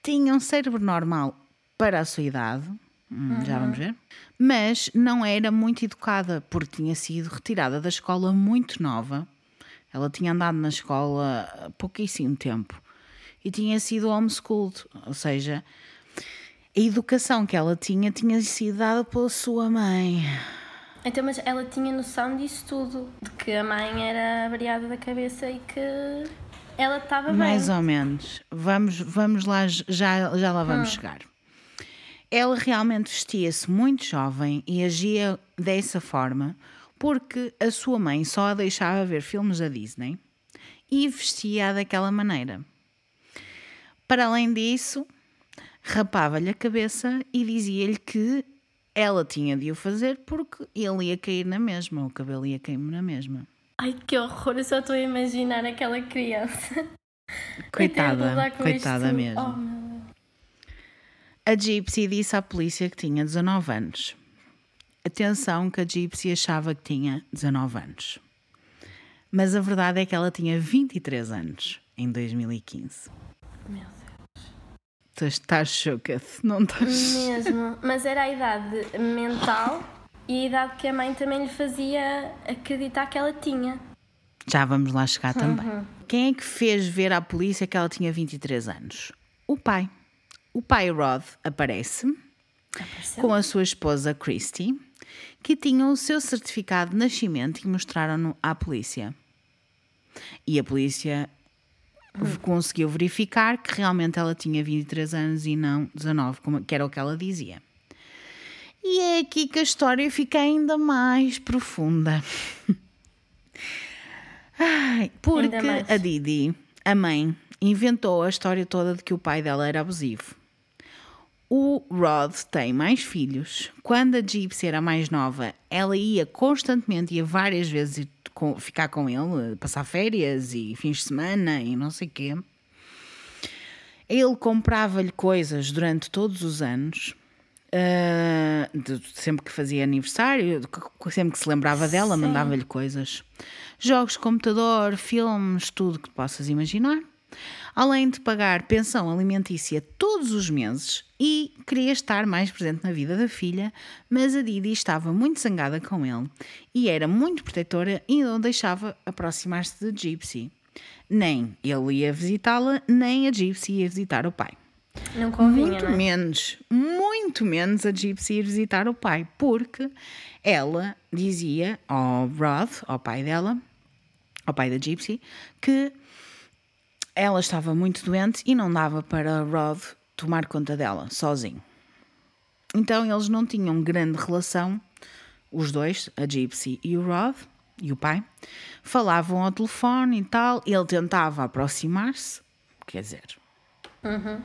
tinha um cérebro normal para a sua idade, hum, já vamos ver, mas não era muito educada porque tinha sido retirada da escola muito nova. Ela tinha andado na escola há pouquíssimo tempo e tinha sido homeschooled, ou seja, a educação que ela tinha tinha sido dada pela sua mãe. Então, mas ela tinha noção disso tudo. De que a mãe era variada da cabeça e que ela estava bem. Mais ou menos. Vamos, vamos lá, já, já lá vamos chegar. Ela realmente vestia-se muito jovem e agia dessa forma porque a sua mãe só a deixava ver filmes da Disney e vestia daquela maneira. Para além disso, rapava-lhe a cabeça e dizia-lhe que ela tinha de o fazer porque ele ia cair na mesma, o cabelo ia cair na mesma. Ai, que horror, eu só estou a imaginar aquela criança. Coitada, coitada isto. mesmo. Oh. A Gypsy disse à polícia que tinha 19 anos. Atenção que a Gypsy achava que tinha 19 anos. Mas a verdade é que ela tinha 23 anos em 2015. Meu Deus. Tu estás chocada, não estás? Mesmo. Mas era a idade mental e a idade que a mãe também lhe fazia acreditar que ela tinha. Já vamos lá chegar também. Quem é que fez ver à polícia que ela tinha 23 anos? O pai. O pai Rod aparece Apareceu? com a sua esposa Christy, que tinham o seu certificado de nascimento e mostraram-no à polícia. E a polícia v- conseguiu verificar que realmente ela tinha 23 anos e não 19, como, que era o que ela dizia. E é aqui que a história fica ainda mais profunda. Ai, porque a Didi, a mãe, inventou a história toda de que o pai dela era abusivo. O Rod tem mais filhos. Quando a Gypsy era mais nova, ela ia constantemente, ia várias vezes com- ficar com ele, passar férias e fins de semana e não sei o quê. Ele comprava-lhe coisas durante todos os anos. ah, de- sempre que fazia aniversário, sempre que se lembrava dela, mandava-lhe coisas. Jogos de computador, filmes, tudo que possas imaginar. Além de pagar pensão alimentícia todos os meses e queria estar mais presente na vida da filha, mas a Didi estava muito zangada com ele e era muito protetora e não deixava aproximar-se de Gypsy. Nem ele ia visitá-la, nem a Gypsy ia visitar o pai. Não convinha, Muito não é? menos, muito menos a Gypsy ir visitar o pai, porque ela dizia ao Rod, ao pai dela, ao pai da Gypsy, que ela estava muito doente e não dava para Rod tomar conta dela sozinho. Então eles não tinham grande relação, os dois, a Gypsy e o Rod, e o pai, falavam ao telefone e tal, ele tentava aproximar-se, quer dizer,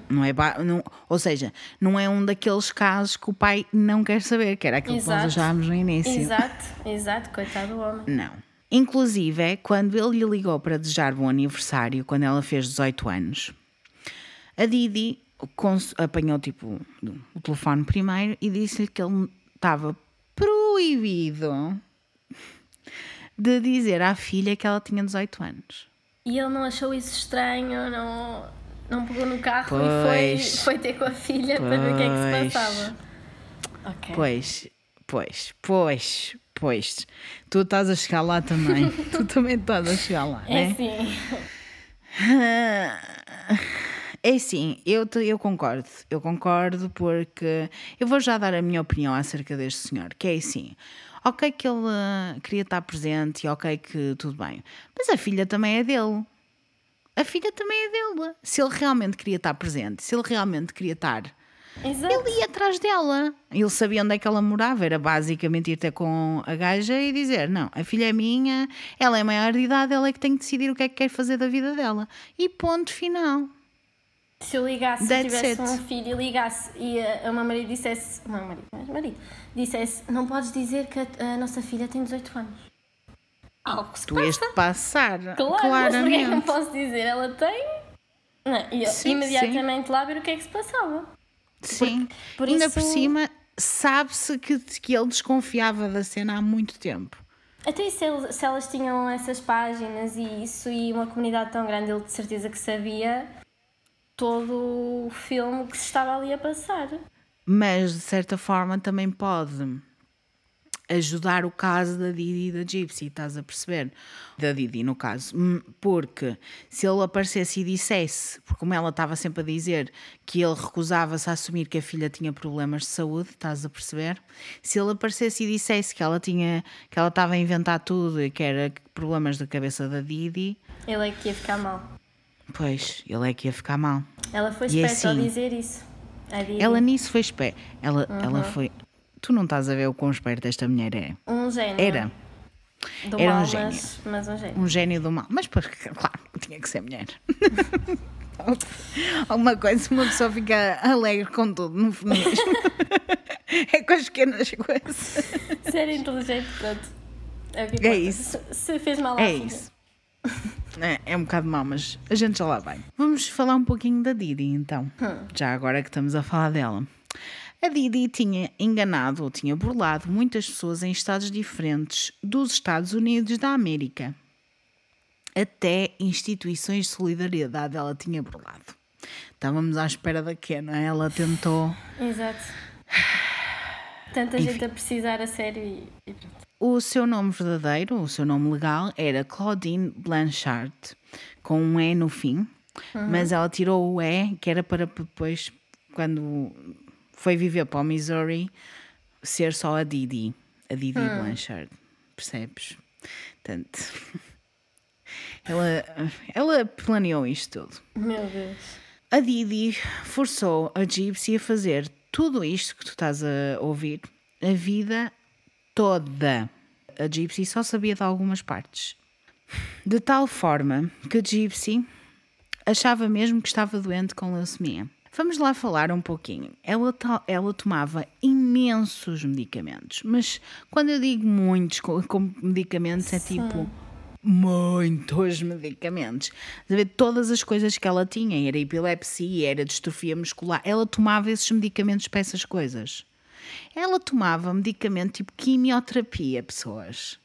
não é, não, ou seja, não é um daqueles casos que o pai não quer saber, que era aquilo que nós Exato. achávamos no início. Exato, exato, coitado do homem. Não. Inclusive, é quando ele lhe ligou para desejar bom aniversário, quando ela fez 18 anos, a Didi apanhou tipo o telefone primeiro e disse-lhe que ele estava proibido de dizer à filha que ela tinha 18 anos. E ele não achou isso estranho, não, não pegou no carro e foi, Pois. foi ter com a filha para ver o que é que se Pois. passava. Ok. Pois, pois, pois, pois. Tu estás a chegar lá também. tu também estás a chegar lá, É né? assim. É sim, eu, eu concordo. Eu concordo porque eu vou já dar a minha opinião acerca deste senhor, que é assim. Ok que ele ah, queria estar presente e ok que tudo bem. Mas a filha também é dele. A filha também é dele. Se ele realmente queria estar presente, se ele realmente queria estar, Exato. ele ia atrás dela. Ele sabia onde é que ela morava. Era basicamente ir ter com a gaja e dizer: Não, a filha é minha, ela é maior de idade, ela é que tem que decidir o que é que quer fazer da vida dela. E ponto final. Se eu ligasse, se That's tivesse it. um filho e ligasse e a, a meu marido dissesse, o meu marido, mas marido, dissesse, não podes dizer que a, a nossa filha tem 18 anos. Algo que se Tu ias passa. passar Claro, mas é que não claramente. posso dizer? Ela tem. Não, e eu Sim, imediatamente lá ver o que é que se passava. Sim. por Ainda isso- por cima, sabe-se que, que ele desconfiava da cena há muito tempo. Até se, ele- se elas tinham essas páginas e isso e uma comunidade tão grande, ele de certeza que sabia todo o filme que se estava ali a passar. Mas de certa forma também pode ajudar o caso da Didi e da Gypsy, estás a perceber? Da Didi, no caso. Hum, Porque se ele aparecesse e dissesse, porque como ela estava sempre a dizer que ele recusava-se a assumir que a filha tinha problemas de saúde, estás a perceber? Se ele aparecesse e dissesse que ela tinha, que ela estava a inventar tudo e que era problemas da cabeça da Didi, Ele é que ia ficar mal. Pois, ele é que ia ficar mal. Ela foi esperta ao assim, dizer isso. Ela nisso foi esperta. Ela, ela foi. Tu não estás a ver o quão esperta esta mulher é. Um gênio. Era Do era um mal, gênio. Mas, mas um gênio. um gênio do mal. Mas, pois, claro, tinha que ser mulher. Alguma coisa, uma pessoa fica alegre com tudo, no feminismo. é com as pequenas coisas. Ser inteligente, pronto. É, É isso. Se, fez mal É isso. É, é um bocado mau, mas a gente já lá vai. Vamos falar um pouquinho da Didi, então. Já agora que estamos a falar dela. A Didi tinha enganado ou tinha burlado muitas pessoas em estados diferentes dos Estados Unidos da América. Até instituições de solidariedade ela tinha burlado. Estávamos à espera da não é? Ela tentou. Exato. Tanta gente a precisar a sério e, e pronto. O seu nome verdadeiro, o seu nome legal, era Claudine Blanchard, com um E no fim, mas ela tirou o E, que era para depois, quando foi viver para o Missouri, ser só a Didi, a Didi Blanchard, percebes? Portanto, ela, ela planeou isto tudo. Meu Deus. A Didi forçou a Gypsy a fazer tudo isto que tu estás a ouvir a vida toda. A Gypsy só sabia de algumas partes. De tal forma que a Gypsy achava mesmo que estava doente com leucemia. Vamos lá falar um pouquinho. Ela, ela tomava imensos medicamentos, mas quando eu digo muitos co- como medicamentos, é tipo muitos medicamentos. Todas as coisas que ela tinha, era epilepsia, era distrofia muscular, ela tomava esses medicamentos para essas coisas. Ela tomava medicamento tipo quimioterapia, pessoas.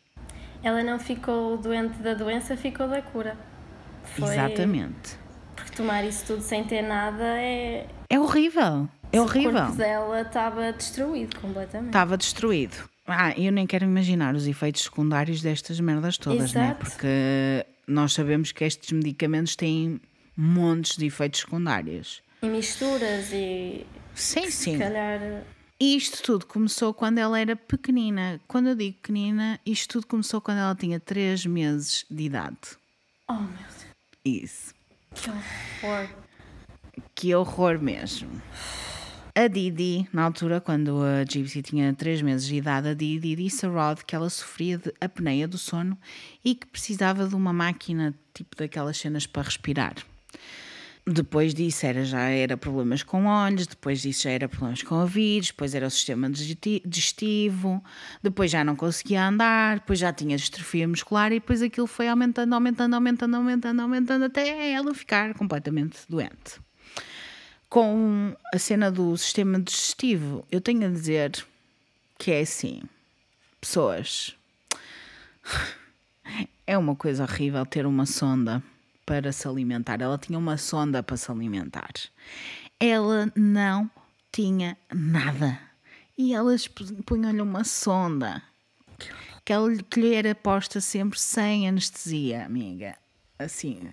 Ela não ficou doente da doença, ficou da cura. Foi- Exatamente. Porque tomar isso tudo sem ter nada é. É horrível. É O horrível. corpo dela estava destruído completamente. Estava destruído. Ah, eu nem quero imaginar os efeitos secundários destas merdas todas, né? Exato. Porque nós sabemos que estes medicamentos têm montes de efeitos secundários. E misturas e. Sim, sim. Se calhar. E isto tudo começou quando ela era pequenina. Quando eu digo pequenina, isto tudo começou quando ela tinha 3 meses de idade. Oh meu Deus. Isso. Que horror. Que horror mesmo. A Didi, na altura, quando a Gypsy tinha 3 meses de idade, a Didi disse a Rod que ela sofria de apneia do sono e que precisava de uma máquina tipo daquelas cenas para respirar. Depois disso era, já era problemas com olhos, depois disso já era problemas com ouvidos, depois era o sistema digesti- digestivo, depois já não conseguia andar, depois já tinha distrofia muscular e depois aquilo foi aumentando, aumentando, aumentando, aumentando, aumentando até ela ficar completamente doente. Com a cena do sistema digestivo, eu tenho a dizer que é assim, pessoas, é uma coisa horrível ter uma sonda para se alimentar. Ela tinha uma sonda para se alimentar. Ela não tinha nada. E elas pu- punham-lhe uma sonda que, ela, que lhe era posta sempre sem anestesia, amiga. Assim.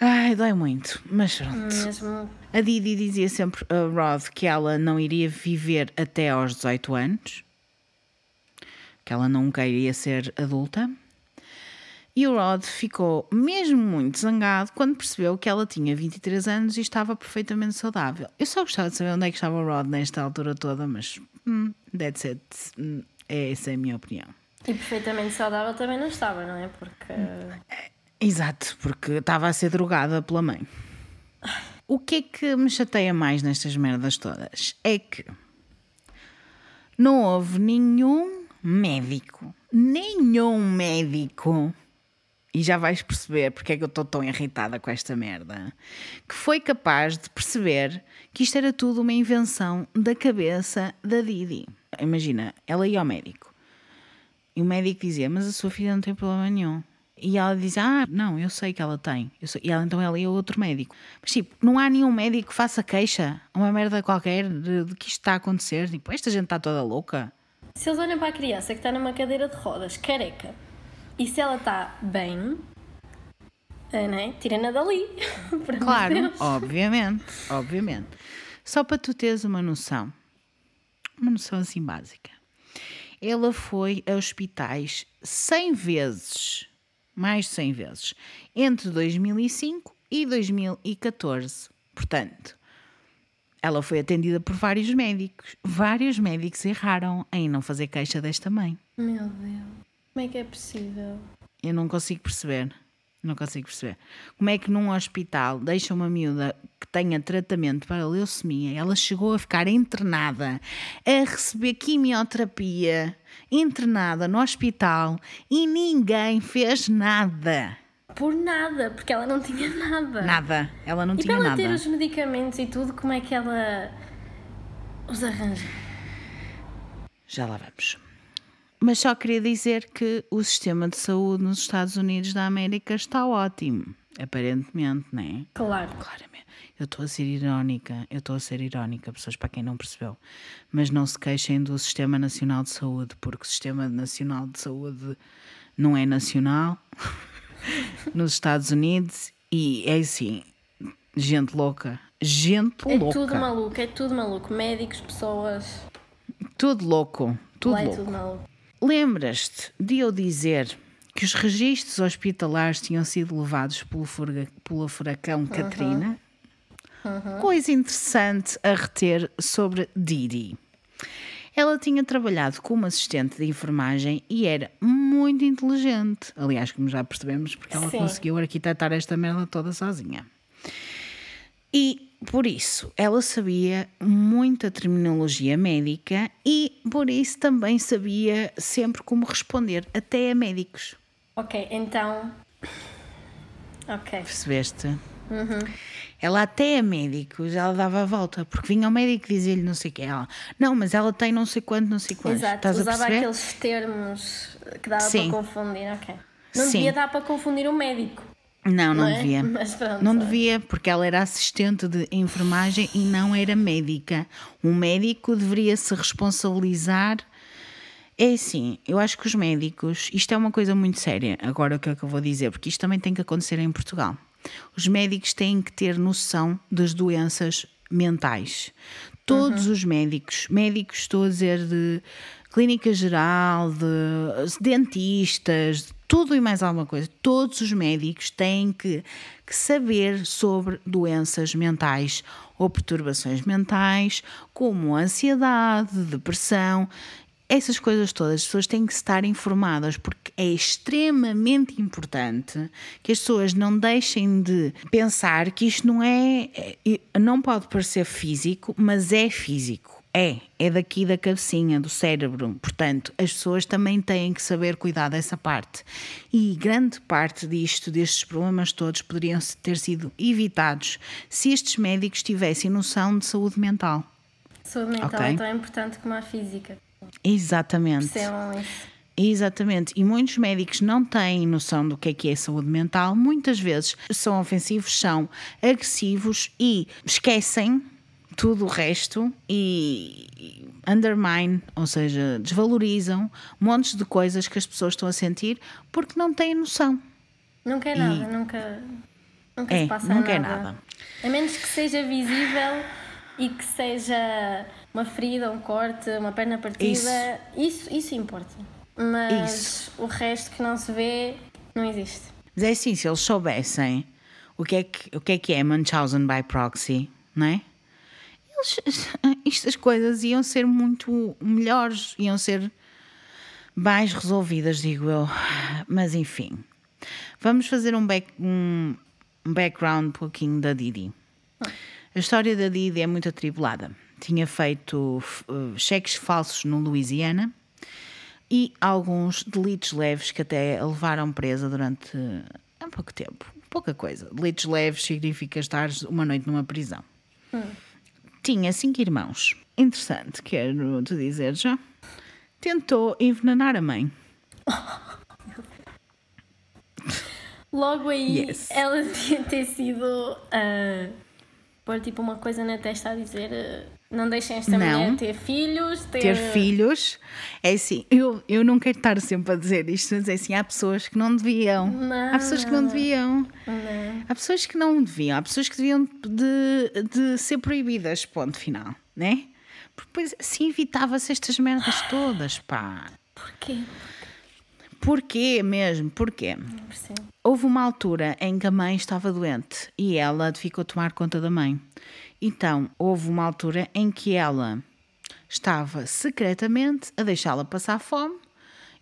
Ai, dói muito. Mas pronto. Mesmo. A Didi dizia sempre a Rod que ela não iria viver até aos 18 anos, que ela nunca iria ser adulta. E o Rod ficou mesmo muito zangado quando percebeu que ela tinha 23 anos e estava perfeitamente saudável. Eu só gostava de saber onde é que estava o Rod nesta altura toda, mas hum, that's it. Hum, essa é a minha opinião. E perfeitamente saudável também não estava, não é? Porque. Exato, porque estava a ser drogada pela mãe. O que é que me chateia mais nestas merdas todas? É que não houve nenhum médico, nenhum médico, e já vais perceber porque é que eu estou tão irritada com esta merda, que foi capaz de perceber que isto era tudo uma invenção da cabeça da Didi. Imagina, ela ia ao médico. E o médico dizia, mas a sua filha não tem problema nenhum. E ela dizia, ah, não, eu sei que ela tem. E ela, então ela ia a outro médico. Mas tipo, não há nenhum médico que faça queixa, uma merda qualquer, de, de que isto está a acontecer. Tipo, esta gente está toda louca. Se eles olham para a criança que está numa cadeira de rodas, careca, e se ela está bem, ah, não é? Tira-na dali. Claro, Deus. obviamente, obviamente. Só para tu teres uma noção, uma noção assim básica. Ela foi a hospitais 100 vezes mais de 100 vezes, entre 2005 e 2014. Portanto, ela foi atendida por vários médicos. Vários médicos erraram em não fazer queixa desta mãe. Meu Deus. Como é que é possível? Eu não consigo perceber. Não consigo perceber. Como é que num hospital deixa uma miúda que tenha tratamento para leucemia, ela chegou a ficar internada, a receber quimioterapia, internada no hospital e ninguém fez nada. Por nada, porque ela não tinha nada. Nada. Ela não E tinha para ela nada. ter os medicamentos e tudo, como é que ela os arranja? Já lá vamos. Mas só queria dizer que o sistema de saúde nos Estados Unidos da América está ótimo. Aparentemente, não é? Claro. Claramente. Eu estou a ser irónica, eu estou a ser irónica, pessoas para quem não percebeu. Mas não se queixem do Sistema Nacional de Saúde, porque o Sistema Nacional de Saúde não é nacional nos Estados Unidos e é assim, gente louca. Gente É louca. tudo maluco, é tudo maluco. Médicos, pessoas, Tudo louco. Tudo lá é louco. tudo maluco. Lembras-te de eu dizer que os registros hospitalares tinham sido levados pelo, furga- pelo furacão Katrina? Coisa interessante a reter sobre Didi. Ela tinha trabalhado como assistente de enfermagem e era muito inteligente. Aliás, como já percebemos, porque ela Sim. conseguiu arquitetar esta merda toda sozinha. E por isso ela sabia muita terminologia médica e por isso também sabia sempre como responder, até a médicos. Ok, então. Ok. Percebeste? Ela até a médicos, ela dava a volta, porque vinha o médico e dizia-lhe não sei o que. Ela, não, mas ela tem não sei quanto, não sei quanto. Exato, Estás usava aqueles termos que dava Sim. para confundir, ok. Não Sim. devia dar para confundir o médico. Não, não, não é? devia. Mas pronto, não devia, porque ela era assistente de enfermagem e não era médica. Um médico deveria se responsabilizar. É assim, eu acho que os médicos, isto é uma coisa muito séria, agora o que é que eu vou dizer, porque isto também tem que acontecer em Portugal. Os médicos têm que ter noção das doenças mentais. Todos os médicos, médicos estou a dizer de clínica geral, de dentistas, de tudo e mais alguma coisa. Todos os médicos têm que, que saber sobre doenças mentais ou perturbações mentais, como ansiedade, depressão, essas coisas todas. As pessoas têm que estar informadas porque é extremamente importante que as pessoas não deixem de pensar que isto não é, é- não pode parecer físico, mas é físico. É, é daqui da cabecinha, do cérebro. Portanto, as pessoas também têm que saber cuidar dessa parte. E grande parte disto, destes problemas todos, poderiam ter sido evitados se estes médicos tivessem noção de saúde mental. Saúde mental Ok. é tão importante como a física. Exatamente. Percebam isso. Exatamente, e muitos médicos não têm noção do que é que é saúde mental, muitas vezes são ofensivos, são agressivos e esquecem tudo o resto e undermine, ou seja, desvalorizam montes de coisas que as pessoas estão a sentir porque não têm noção. Nunca é nada, nunca, nunca É, se passa nunca é nada. nada. A menos que seja visível e que seja uma ferida, um corte, uma perna partida. Isso, isso, importa. Mas Isso. o resto que não se vê não existe. Mas é assim, se eles soubessem o que é que, o que, é, que é Munchausen by proxy, não é? Eles, estas coisas iam ser muito melhores, iam ser mais resolvidas, digo eu. Mas enfim, vamos fazer um, back, um, um background um pouquinho da Didi. A história da Didi é muito atribulada. Tinha feito uh, cheques falsos no Louisiana e alguns delitos leves que até a levaram presa durante há pouco tempo. Pouca coisa. Delitos leves significa estar uma noite numa prisão. Tinha cinco irmãos. Interessante, quero te dizer já. Tentou envenenar a mãe. Logo aí, Yes. ela devia ter sido. ah, pôr tipo uma coisa na testa a dizer. ah, não deixem esta Não. mulher ter filhos, ter. Ter filhos. É assim, eu, eu não quero estar sempre a dizer isto, mas é assim, há pessoas que não deviam. Há pessoas que não deviam. Não. Há pessoas que não deviam, há pessoas que deviam de, de ser proibidas, ponto final, né? Porque depois assim evitava-se estas merdas todas, pá. Porquê? Porquê mesmo? Porquê? Houve uma altura em que a mãe estava doente e ela ficou a tomar conta da mãe. Então, houve uma altura em que ela estava secretamente a deixá-la passar fome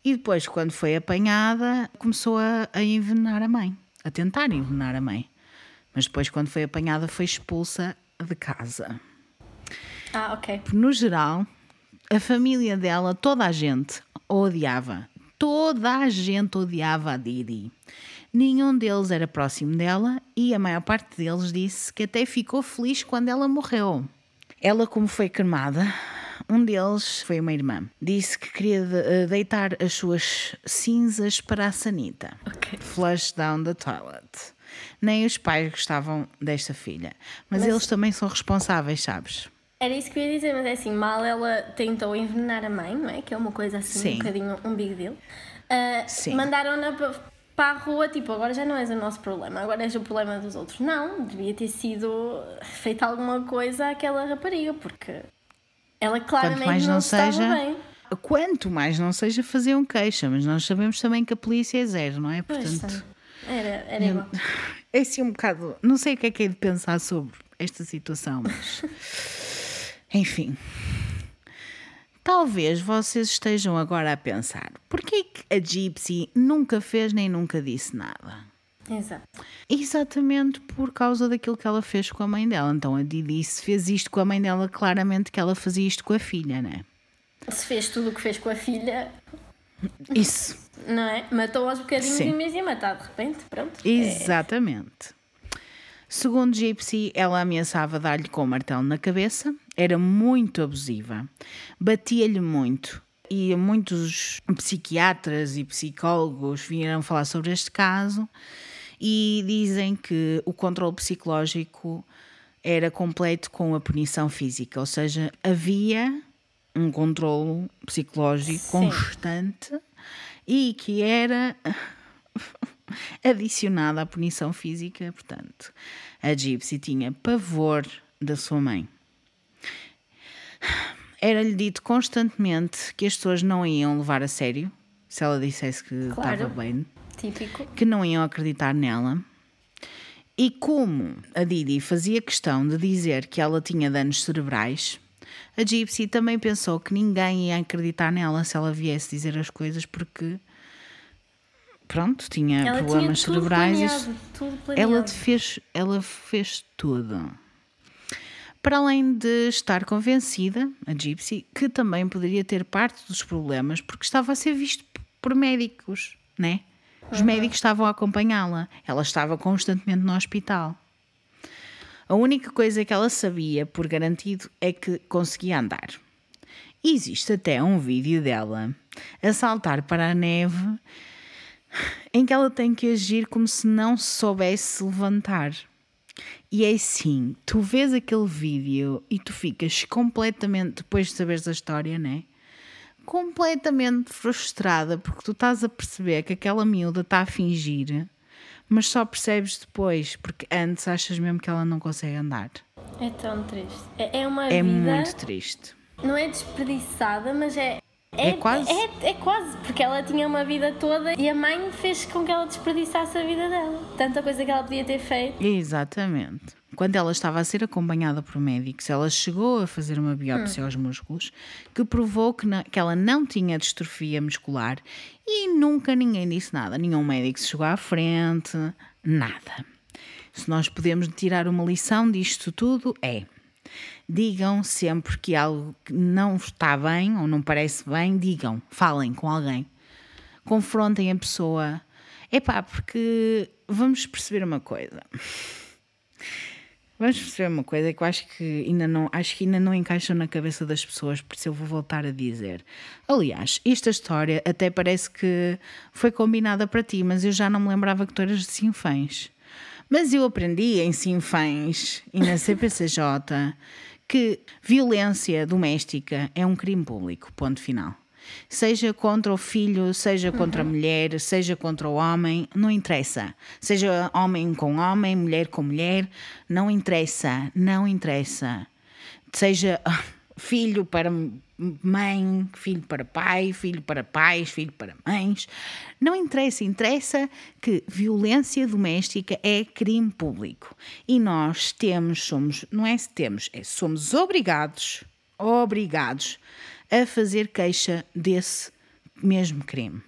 e depois, quando foi apanhada, começou a, a envenenar a mãe, a tentar envenenar a mãe. Mas depois, quando foi apanhada, foi expulsa de casa. Ah, ok. No geral, a família dela, toda a gente odiava. Toda a gente odiava a Didi. Nenhum deles era próximo dela e a maior parte deles disse que até ficou feliz quando ela morreu. Ela, como foi cremada, um deles foi uma irmã. Disse que queria eh, deitar as suas cinzas para a sanita. Ok. Flush down the toilet. Nem os pais gostavam desta filha. Mas, eles também são responsáveis, sabes? Era isso que eu ia dizer, mas é assim, mal ela tentou envenenar a mãe, não é? Que é uma coisa assim, Sim. um bocadinho um big deal. Ah, Sim. Mandaram-na pa- para a rua, tipo, agora já não és o nosso problema, agora és o problema dos outros. Não, devia ter sido feita alguma coisa àquela rapariga, porque ela claramente mais não, não estava seja- bem. Quanto mais não seja fazer um queixa, mas nós sabemos também que a polícia é zero, não é? Pois, Portanto, era, era igual. é assim um bocado. Não sei o que é que é de pensar sobre esta situação, mas. Enfim. Talvez vocês estejam agora a pensar: porquê que a Gypsy nunca fez nem nunca disse nada? Exato. Exatamente por causa daquilo que ela fez com a mãe dela. Então a Didi se fez isto com a mãe dela, claramente que ela fazia isto com a filha, né? Se fez tudo o que fez com a filha, Isso. não é? Matou aos bocadinhos Sim. e mesmo ia matar de repente, pronto. Exatamente. Segundo Gypsy, ela ameaçava dar-lhe com o martelo na cabeça, era muito abusiva, batia-lhe muito. E muitos psiquiatras e psicólogos vieram falar sobre este caso e dizem que o controle psicológico era completo com a punição física, ou seja, havia um controle psicológico Sim. constante e que era adicionada à punição física, portanto, a Gypsy tinha pavor da sua mãe. Era-lhe dito constantemente que as pessoas não iam levar a sério se ela dissesse que Claro. estava bem, Típico. que não iam acreditar nela. E como a Didi fazia questão de dizer que ela tinha danos cerebrais, a Gypsy também pensou que ninguém ia acreditar nela se ela viesse dizer as coisas porque, pronto, tinha Ela problemas tinha tudo cerebrais. planeado, tudo planeado. ela fez, ela fez tudo. Para além de estar convencida, a Gypsy, que também poderia ter parte dos problemas porque estava a ser visto por médicos, né? Os médicos estavam a acompanhá-la. Ela estava constantemente no hospital. A única coisa que ela sabia, por garantido, é que conseguia andar. Existe até um vídeo dela a saltar para a neve em que ela tem que agir como se não se soubesse se levantar. E é assim, tu vês aquele vídeo e tu ficas completamente, depois de saberes a história, né? Completamente frustrada porque tu estás a perceber que aquela miúda está a fingir, mas só percebes depois, porque antes achas mesmo que ela não consegue andar. É tão triste. É, é uma É vida. muito triste. Não é desperdiçada, mas é. É quase. É, é quase, porque ela tinha uma vida toda e a mãe fez com que ela desperdiçasse a vida dela. Tanta coisa que ela podia ter feito. Exatamente. Quando ela estava a ser acompanhada por médicos, ela chegou a fazer uma biópsia aos músculos que provou que, na- que ela não tinha distrofia muscular e nunca ninguém disse nada. Nenhum médico se chegou à frente, nada. Se nós podemos tirar uma lição disto tudo, é. Digam sempre que algo que não está bem ou não parece bem, digam, falem com alguém confrontem a pessoa. Epá, porque vamos perceber uma coisa. Vamos perceber uma coisa que eu acho que ainda não, acho que ainda não encaixam na cabeça das pessoas, por isso eu vou voltar a dizer. Aliás, esta história até parece que foi combinada para ti, mas eu já não me lembrava que tu eras de Sinfãs. Mas eu aprendi em Sinfãs e na CPCJ que violência doméstica é um crime público, ponto final. Seja contra o filho, seja contra a mulher, seja contra o homem, não interessa. Seja homem com homem, mulher com mulher, não interessa, não interessa. Seja filho para mãe, filho para pai, filho para pais, filho para mães. Não interessa, interessa que violência doméstica é crime público. E nós temos, somos, não é se temos, é somos obrigados, obrigados a fazer queixa desse mesmo crime.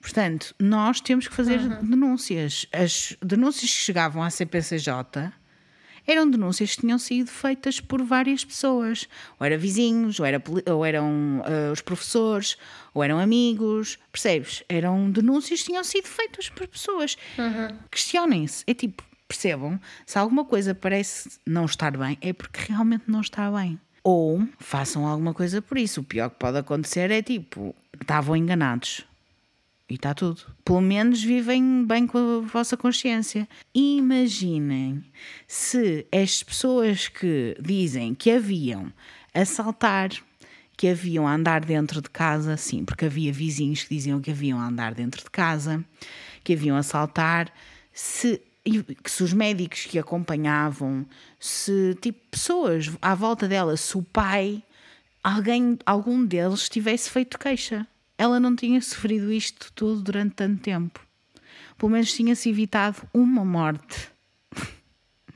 Portanto, nós temos que fazer denúncias. As denúncias que chegavam à CPCJ eram denúncias que tinham sido feitas por várias pessoas. Ou eram vizinhos, ou, era, ou eram uh, os professores, ou eram amigos. Percebes? Eram denúncias que tinham sido feitas por pessoas. Uhum. Questionem-se. É tipo, percebam, se alguma coisa parece não estar bem, é porque realmente não está bem. Ou façam alguma coisa por isso. O pior que pode acontecer é tipo, estavam enganados. E está tudo. Pelo menos vivem bem com a vossa consciência. Imaginem se as pessoas que dizem que haviam assaltar, que haviam andar dentro de casa, sim, porque havia vizinhos que diziam que haviam andar dentro de casa, que haviam assaltar, se que se os médicos que acompanhavam, se tipo pessoas à volta dela, se o pai, alguém, algum deles tivesse feito queixa ela não tinha sofrido isto tudo durante tanto tempo. Pelo menos tinha-se evitado uma morte.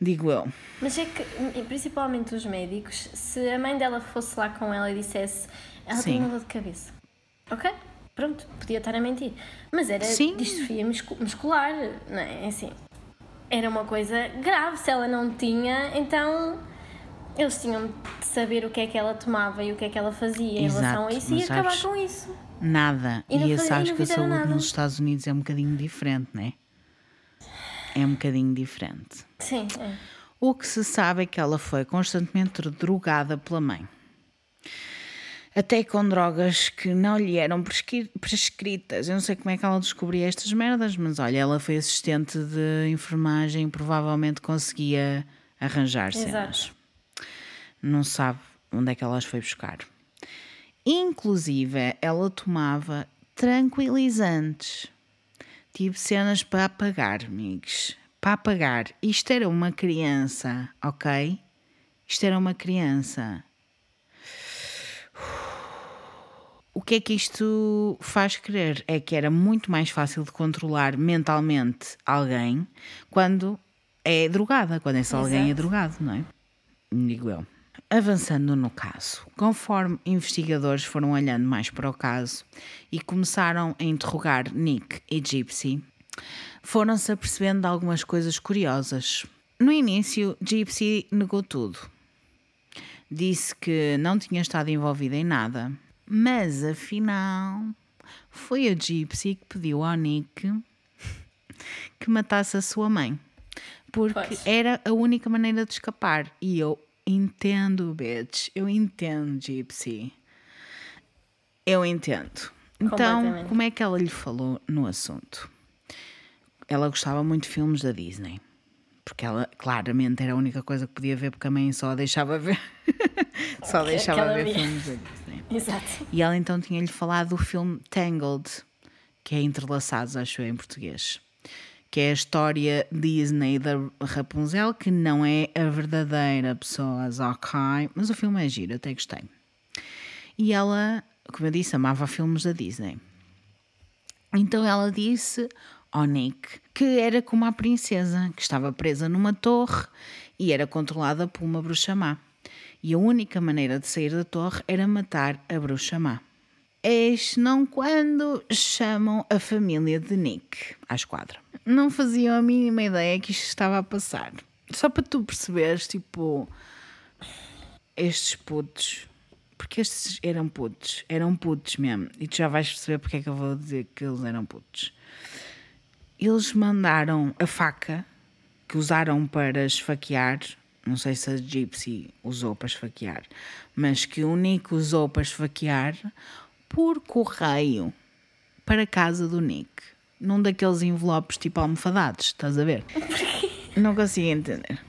Digo eu. Mas é que, principalmente os médicos, se a mãe dela fosse lá com ela e dissesse ela Sim. tem uma dor de cabeça, ok? Pronto, podia estar a mentir. Mas era Sim. distrofia muscu- muscular, não é? É Assim, era uma coisa grave. Se ela não tinha, então eles tinham de saber o que é que ela tomava e o que é que ela fazia em Exato, relação a isso e acabar sabes- com isso. Nada. E E, faz- sabes e que a saúde nada. nos Estados Unidos é um bocadinho diferente, não é? É um bocadinho diferente. Sim, é. O que se sabe é que ela foi constantemente drogada pela mãe. Até com drogas que não lhe eram prescri- prescritas. Eu não sei como é que ela descobria estas merdas, mas olha, ela foi assistente de enfermagem, provavelmente conseguia arranjar cenas. Exato. Não sabe onde é que ela as foi buscar. Inclusive, ela tomava tranquilizantes. Tipo cenas para apagar, amigos. Para apagar. Isto era uma criança, ok? Isto era uma criança. O que é que isto faz crer? É que era muito mais fácil de controlar mentalmente alguém quando é drogada, quando esse alguém é Exato. drogado, não é? Digo eu. Avançando no caso, conforme investigadores foram olhando mais para o caso e começaram a interrogar Nick e Gypsy, foram-se apercebendo de algumas coisas curiosas. No início, Gypsy negou tudo. Disse que não tinha estado envolvida em nada, mas afinal foi a Gypsy que pediu ao Nick que matasse a sua mãe. Porque Pois. era a única maneira de escapar. E eu entendo, bitch. Eu entendo, Gypsy. Eu entendo. Então, como é que ela lhe falou no assunto? Ela gostava muito de filmes da Disney. Porque ela claramente era a única coisa que podia ver, porque a mãe só a deixava ver. só deixava ver via. filmes da Disney. Exato. E ela então tinha-lhe falado do filme Tangled, que é Entrelaçados, acho eu, em português. Que é a história Disney da Rapunzel, que não é a verdadeira pessoas, ok? Mas o filme é giro, até gostei. E ela, como eu disse, amava filmes da Disney. Então ela disse ao Nick que era como a princesa, que estava presa numa torre e era controlada por uma bruxa má. E a única maneira de sair da torre era matar a bruxa má. Eis não quando chamam a família de Nick à esquadra. Não faziam a mínima ideia que isto estava a passar. Só para tu perceberes, tipo, estes putos, porque estes eram putos, eram putos mesmo, e tu já vais perceber porque é que eu vou dizer que eles eram putos. Eles mandaram a faca que usaram para esfaquear, não sei se a Gypsy usou para esfaquear, mas que o Nick usou para esfaquear por correio para casa do Nick. Num daqueles envelopes tipo almofadados, estás a ver? Não consigo entender.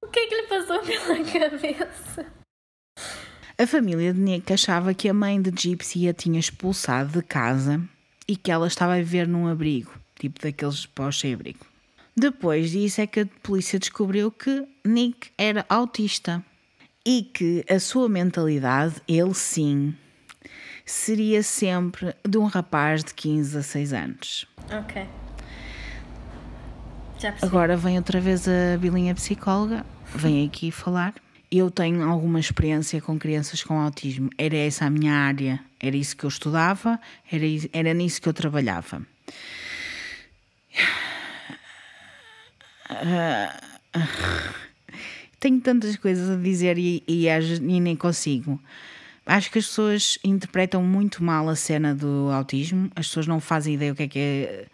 O que é que lhe passou pela cabeça? A família de Nick achava que a mãe de Gypsy a tinha expulsado de casa e que ela estava a viver num abrigo, tipo daqueles pós-sem-abrigo. Depois disso é que a polícia descobriu que Nick era autista. E que a sua mentalidade, ele sim, seria sempre de um rapaz de 15 a 6 anos. Ok. Já percebi. Agora vem outra vez a Bilinha psicóloga, vem aqui falar. Eu tenho alguma experiência com crianças com autismo. Era essa a minha área, era isso que eu estudava, era, era nisso que eu trabalhava. Tenho tantas coisas a dizer e, e, e nem consigo. Acho que as pessoas interpretam muito mal a cena do autismo. As pessoas não fazem ideia o que é que é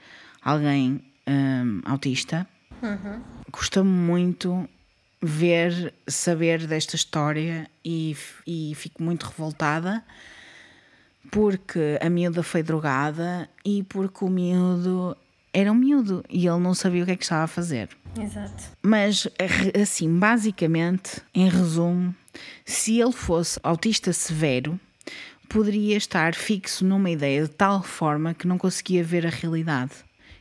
alguém hum, autista. Custa-me muito ver, saber desta história e, e fico muito revoltada porque a miúda foi drogada e porque o miúdo era um miúdo e ele não sabia o que é que estava a fazer. Exato. Mas, assim, basicamente, em resumo, se ele fosse autista severo, poderia estar fixo numa ideia de tal forma que não conseguia ver a realidade.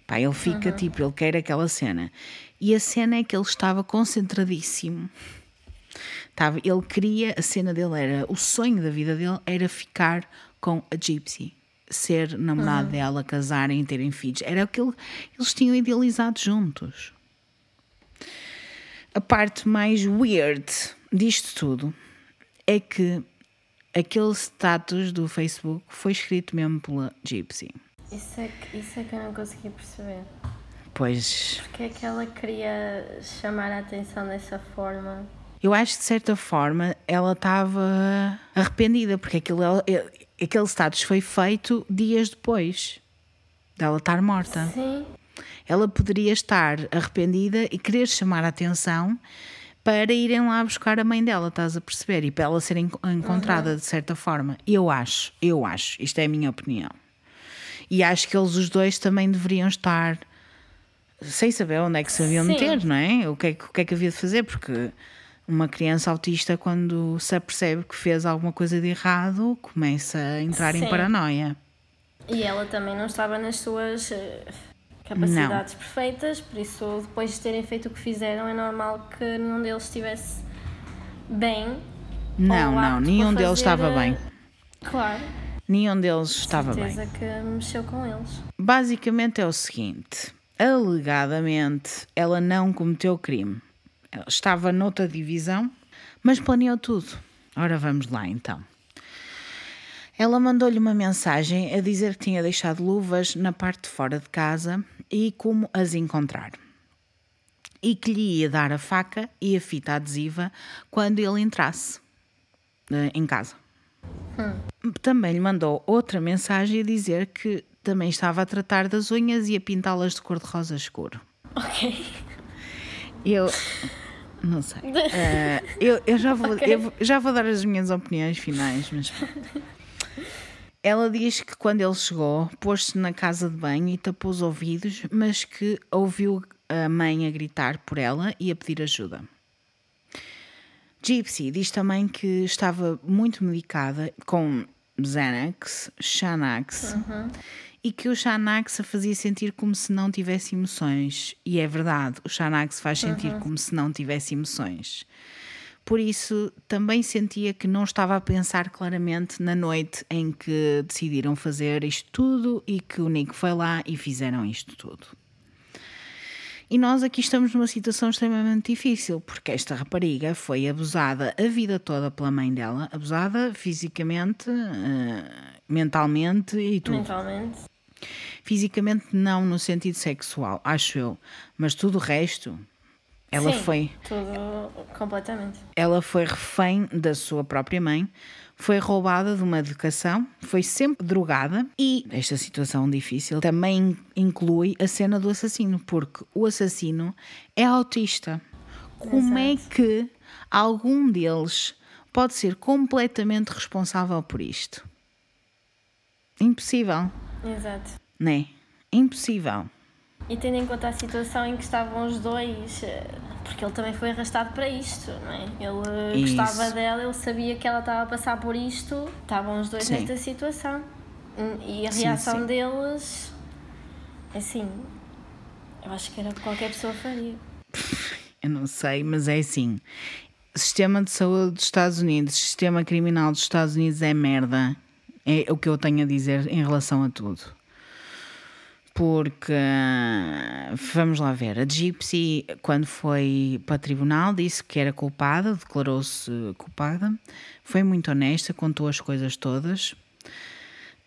Pá, ele fica tipo, ele quer aquela cena. E a cena é que ele estava concentradíssimo. Estava, ele queria, a cena dele era, o sonho da vida dele era ficar com a Gypsy. Ser namorado dela, casarem, terem filhos. Era o que ele- eles tinham idealizado juntos. A parte mais weird disto tudo é que aquele status do Facebook foi escrito mesmo pela Gypsy. Isso é, que, isso é que eu não consegui perceber. Pois Porque é que ela queria chamar a atenção dessa forma? eu acho que de certa forma ela estava arrependida, porque aquilo, aquele status foi feito dias depois dela estar morta. Sim. Ela poderia estar arrependida e querer chamar a atenção para irem lá buscar a mãe dela, estás a perceber? E para ela ser en- encontrada de certa forma. Eu acho, eu acho, isto é a minha opinião. E acho que eles os dois também deveriam estar sem saber onde é que se haviam Sim. meter, não é? O que é que, o que é que havia de fazer? Porque uma criança autista, quando se apercebe que fez alguma coisa de errado, começa a entrar em Sim. paranoia. E ela também não estava nas suas eh, capacidades perfeitas, por isso, depois de terem feito o que fizeram, é normal que nenhum deles estivesse bem. Não, não, nenhum para deles fazer, estava eh, bem. Claro, Nenhum deles estava bem. certeza que mexeu com eles. Basicamente é o seguinte: alegadamente ela não cometeu crime. Ela estava noutra divisão, mas planeou tudo. Ora, vamos lá então. Ela mandou-lhe uma mensagem a dizer que tinha deixado luvas na parte de fora de casa e como as encontrar. E que lhe ia dar a faca e a fita adesiva quando ele entrasse eh, em casa. Também lhe mandou outra mensagem a dizer que também estava a tratar das unhas e a pintá-las de cor-de-rosa escuro. Ok. Eu não sei. Eh, eu, eu, já vou, Ok. eu já vou dar as minhas opiniões finais, mas. Ela diz que quando ele chegou, pôs-se na casa de banho e tapou os ouvidos, mas que ouviu a mãe a gritar por ela e a pedir ajuda. Gypsy diz também que estava muito medicada com Xanax, Xanax, e que o Xanax a fazia sentir como se não tivesse emoções. E é verdade, o Xanax faz sentir como se não tivesse emoções. Por isso, também sentia que não estava a pensar claramente na noite em que decidiram fazer isto tudo e que o Nick foi lá e fizeram isto tudo. E nós aqui estamos numa situação extremamente difícil, porque esta rapariga foi abusada a vida toda pela mãe dela, abusada fisicamente, eh, mentalmente e tudo. Mentalmente. Fisicamente não no sentido sexual, acho eu, mas tudo o resto, ela Sim, foi Tudo completamente. ela foi refém da sua própria mãe, foi roubada de uma educação, foi sempre drogada e esta situação difícil também inclui a cena do assassino, porque o assassino é autista. Como é que algum deles pode ser completamente responsável por isto? Impossível, Exato. não é? Impossível. E tendo em conta a situação em que estavam os dois, eh, porque ele também foi arrastado para isto, não é? Ele eh, Isso. gostava dela, ele sabia que ela estava a passar por isto, estavam os dois Sim. nesta situação. Hum, E a Sim, reação sim. deles, assim, eu acho que era o que qualquer pessoa faria. Eu não sei, mas é assim. sistema de saúde dos Estados Unidos, sistema criminal dos Estados Unidos é merda. É o que eu tenho a dizer em relação a tudo. Porque, vamos lá ver, a Gypsy, quando foi para tribunal, disse que era culpada, declarou-se culpada, foi muito honesta, contou as coisas todas.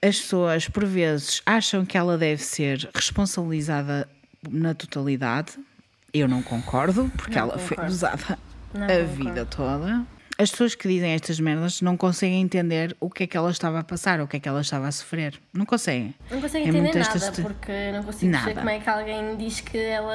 As pessoas, por vezes, acham que ela deve ser responsabilizada na totalidade. Eu não concordo, porque Não ela foi concordo. abusada Não a concordo. vida toda. As pessoas que dizem estas merdas não conseguem entender o que é que ela estava a passar, o que é que ela estava a sofrer. Não conseguem. Não consigo É entender nada, estas- porque não consigo Nada. perceber como é que alguém diz que ela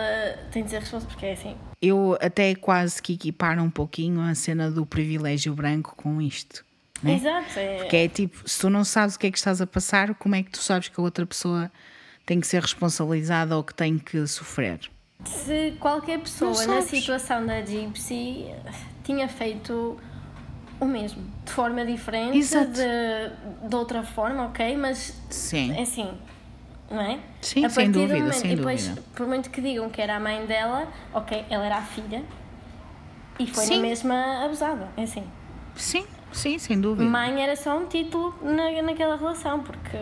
tem de ser responsável, porque é assim. Eu até quase que equiparo um pouquinho a cena do privilégio branco com isto. Né? Exato, é, Porque é tipo, se tu não sabes o que é que estás a passar, como é que tu sabes que a outra pessoa tem que ser responsabilizada ou que tem que sofrer? se qualquer pessoa na situação da Gypsy tinha feito o mesmo, de forma diferente, Exato. de, de outra forma, ok, mas Sim. é assim, não é? Sim, a sem dúvida, momento, sem e depois, dúvida. por muito que digam que era a mãe dela, ok, ela era a filha e foi Sim. na mesma abusada, é assim. Sim, sim, sem dúvida. Mãe era só um título na, naquela relação, porque,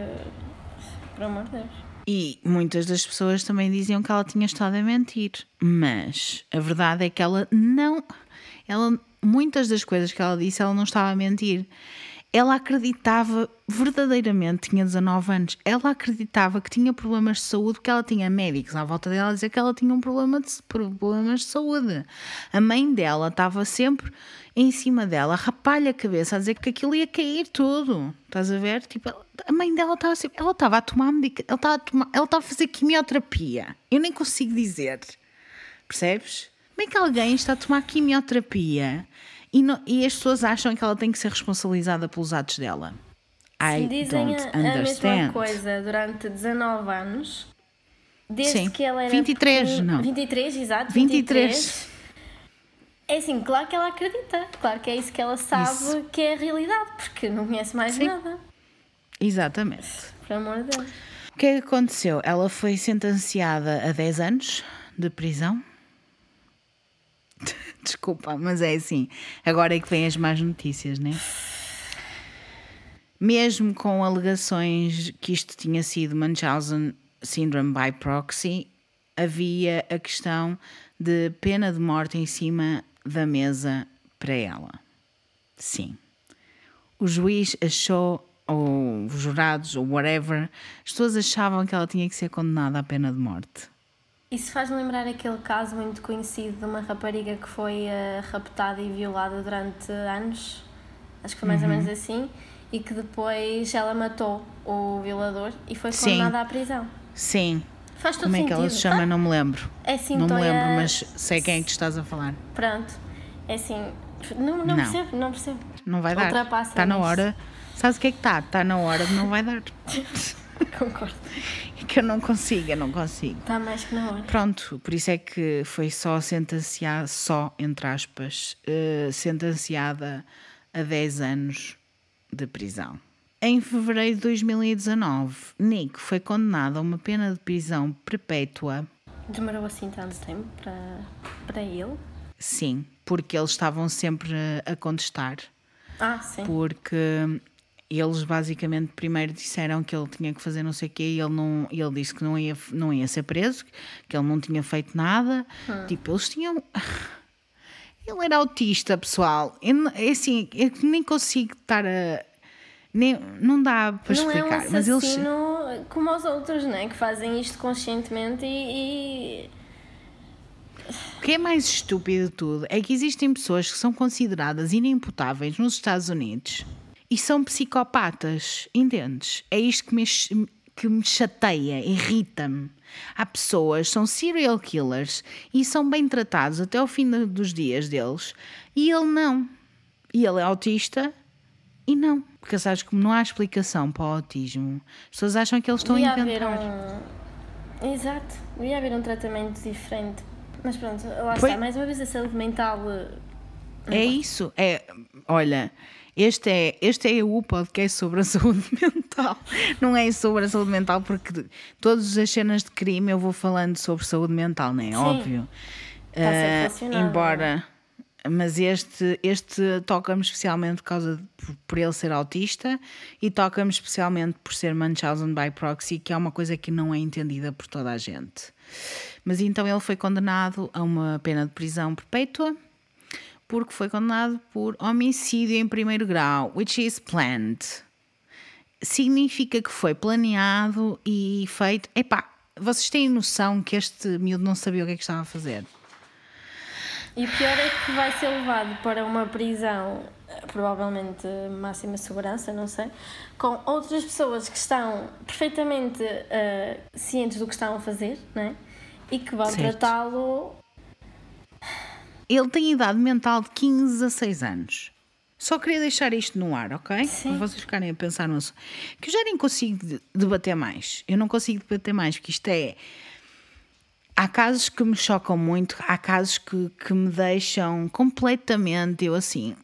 por amor de Deus. E muitas das pessoas também diziam que ela tinha estado a mentir. Mas a verdade é que ela não. Ela, muitas das coisas que ela disse, ela não estava a mentir. Ela acreditava verdadeiramente, tinha 19 anos, ela acreditava que tinha problemas de saúde, porque ela tinha médicos à volta dela a dizer que ela tinha um problema de, problemas de saúde. A mãe dela estava sempre em cima dela, a rapar-lhe a cabeça, a dizer que aquilo ia cair tudo. Estás a ver? Tipo, a mãe dela estava sempre, ela estava a tomar medicação, ela estava a, tomar, ela estava a fazer quimioterapia. Eu nem consigo dizer. Percebes? Como é que alguém está a tomar quimioterapia e, não- e as pessoas acham que ela tem que ser responsabilizada pelos atos dela? I Se dizem a, a mesma coisa durante 19 anos, desde Sim. que ela era. 23, pequenina- não. 23, exato. 23. 23. É assim, claro que ela acredita, claro que é isso que ela sabe Isso. que é a realidade, porque não conhece mais Sim. nada, Exatamente. por amor de Deus. O que é que aconteceu? Ela foi sentenciada a 10 anos de prisão. Desculpa, mas é assim. Agora é que vêm as más notícias, né? Mesmo com alegações que isto tinha sido Munchausen Syndrome by proxy, havia a questão de pena de morte em cima da mesa para ela. Sim. O juiz achou, ou os jurados, ou whatever, as pessoas achavam que ela tinha que ser condenada à pena de morte. Isso faz-me lembrar aquele caso muito conhecido de uma rapariga que foi eh, raptada e violada durante anos, acho que foi mais Uhum. ou menos assim, e que depois ela matou o violador e foi condenada à prisão. Sim. Faz todo Como é que sentido. ela se chama? Ah, Não me lembro. É assim, Não me Toia- lembro, mas sei quem é que tu estás a falar. Pronto. É assim, não, não, Não. percebo, não percebo. Não vai dar. Ultrapassa Está na hora. Sabes o que é que está? Está na hora de não vai dar. Concordo. É que eu não consigo, eu não consigo. Está mais que na hora. Pronto, por isso é que foi só sentenciada, só entre aspas, eh, sentenciada a 10 anos de prisão. Em fevereiro de 2019, Nick foi condenado a uma pena de prisão perpétua, Demorou assim tanto tempo para, para ele? sim, porque eles estavam sempre a contestar. Ah, sim. porque eles basicamente primeiro disseram que ele tinha que fazer não sei o quê e ele, não, e ele disse que não ia, não ia ser preso, que ele não tinha feito nada. Tipo, eles tinham. Ele era autista, pessoal. Eu, é assim, eu nem consigo estar a. Nem, não dá para não é um explicar, mas eles. como os outros, né? Que fazem isto conscientemente e... e- O que é mais estúpido de tudo é que existem pessoas que são consideradas inimputáveis nos Estados Unidos e são psicopatas, entendes? É isto que me, que me chateia, irrita-me. Há pessoas são serial killers e são bem tratados até ao fim dos dias deles e ele não. E ele é autista e não. Porque sabes como não há explicação para o autismo. As pessoas acham que eles estão a Devia haver inventar. um... Exato. Devia haver um tratamento diferente. Mas pronto, lá Foi- está. Mais uma vez a saúde mental... eh, É isso. É, olha, este é, este é o podcast sobre a saúde mental. Não é sobre a saúde mental, porque todas as cenas de crime eu vou falando sobre saúde mental, não é? Óbvio. Está relacionado, embora Mas este, este toca-me especialmente por causa de, por, por ele ser autista e toca-me especialmente por ser Munchausen by proxy, que é uma coisa que não é entendida por toda a gente. Mas então ele foi condenado a uma pena de prisão perpétua porque foi condenado por homicídio em primeiro grau, which is planned. Significa que foi planeado e feito. Epá, vocês têm noção que este miúdo não sabia o que é que estava a fazer? E o pior é que vai ser levado para uma prisão, provavelmente máxima segurança, não sei, com outras pessoas que estão perfeitamente uh, cientes do que estão a fazer, né? E que vão tratá-lo. Ele tem idade mental de 15 a 6 anos. Só queria deixar isto no ar, ok? Sim. Para vocês ficarem a pensar no assunto. Que eu já nem consigo de- debater mais. Eu não consigo debater mais, porque isto é. Há casos que me chocam muito, há casos que, que me deixam completamente, eu assim,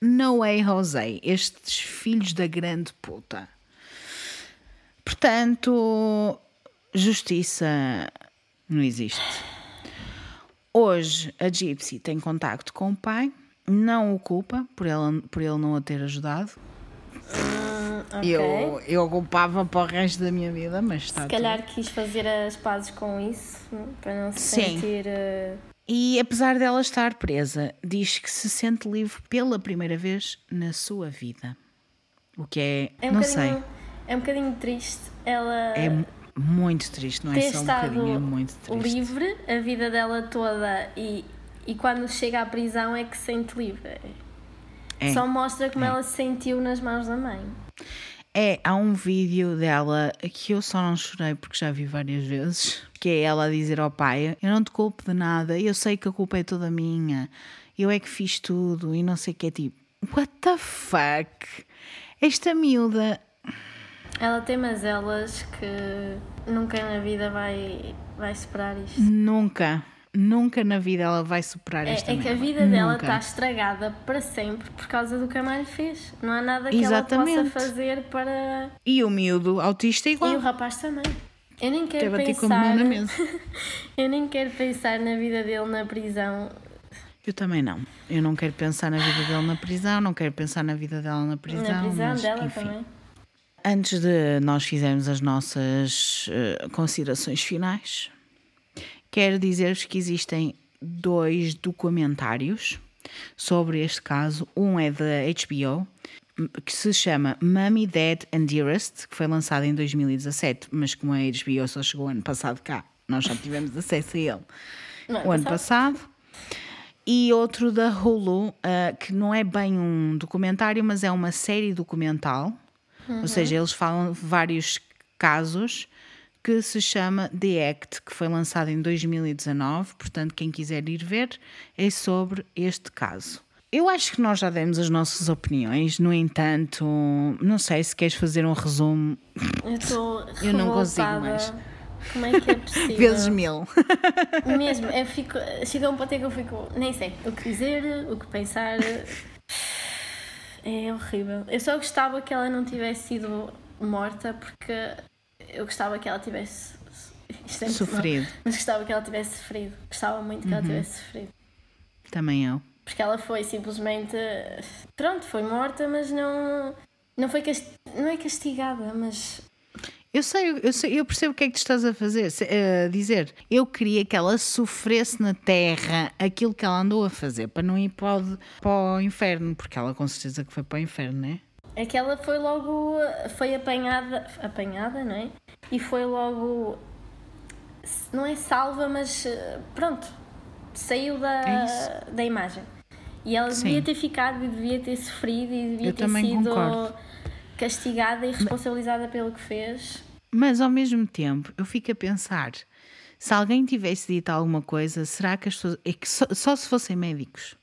no way, José, estes filhos da grande puta. Portanto, justiça não existe. Hoje a Gypsy tem contacto com o pai, não o culpa por ele, por ele não a ter ajudado. Hum, ok. Eu, eu culpava para o resto da minha vida, mas está Se tudo. calhar quis fazer as pazes com isso, para não se Sim. sentir. uh, E apesar dela estar presa, diz que se sente livre pela primeira vez na sua vida. O que é, É um não sei, É um bocadinho triste ela é muito triste, não é ter só um bocadinho, é muito triste. livre a vida dela toda e, e quando chega à prisão é que se sente livre. É. Só mostra como ela se sentiu nas mãos da mãe. É, há um vídeo dela que eu só não chorei porque já vi várias vezes, que é ela a dizer ao pai: Eu não te culpo de nada, eu sei que a culpa é toda minha, eu é que fiz tudo e não sei o que é tipo, what the fuck? Esta miúda, Ela tem mazelas que nunca na vida vai, vai superar isto. nunca, nunca na vida ela vai superar É, esta é que a vida dela Nunca. está estragada para sempre por causa do que a mãe fez. Não há nada que ela Exatamente. possa fazer para. E o miúdo autista é E o igual. rapaz também. Eu nem quero pensar. na mesa. Eu nem quero pensar na vida dele na prisão. Eu também não. Eu não quero pensar na vida dele na prisão, não quero pensar na vida dela na prisão. na prisão mas, dela enfim. também. Antes de nós fizermos as nossas eh, considerações finais, quero dizer-vos que existem dois documentários sobre este caso. Um é da HBO, que se chama Mummy, Dad and Dearest, que foi lançado em 2017, mas como a HBO só chegou ano passado cá, nós só tivemos acesso a ele Não é o ano passado? passado. E outro da Hulu, ah, que não é bem um documentário, mas é uma série documental. Ou seja, eles falam vários casos que se chama The Act, que foi lançado em 2019. Portanto, quem quiser ir ver é sobre este caso. Eu acho que nós já demos as nossas opiniões, no entanto, não sei se queres fazer um resumo Eu estou Eu não consigo mais. Como é que é possível? vezes mil. Mesmo, eu fico. Chega um ponto em que eu fico. Nem sei o que dizer, o que pensar. É horrível. Eu só gostava que ela não tivesse sido morta porque eu gostava que ela tivesse. é Sofrido. Mas gostava que ela tivesse sofrido. Gostava muito que ela tivesse sofrido. Também eu. Porque ela foi simplesmente. Pronto, foi morta, mas não. Não foi cast... não é castigada, mas Eu sei, eu sei, eu percebo o que é que tu estás a fazer, se- a dizer. Eu queria que ela sofresse na terra aquilo que ela andou a fazer, para não ir para o, para o inferno, porque ela com certeza que foi para o inferno, não é? É que ela foi logo. Foi apanhada. Apanhada, não é? E foi logo. Não é salva, mas eh, pronto. Saiu É da, isso. da imagem. E ela Sim. devia ter ficado e devia ter sofrido e devia Eu ter também sido concordo. Castigada e responsabilizada pelo que fez. Mas ao mesmo tempo, eu fico a pensar: se alguém tivesse dito alguma coisa, será que as pessoas. É que só, só se fossem médicos.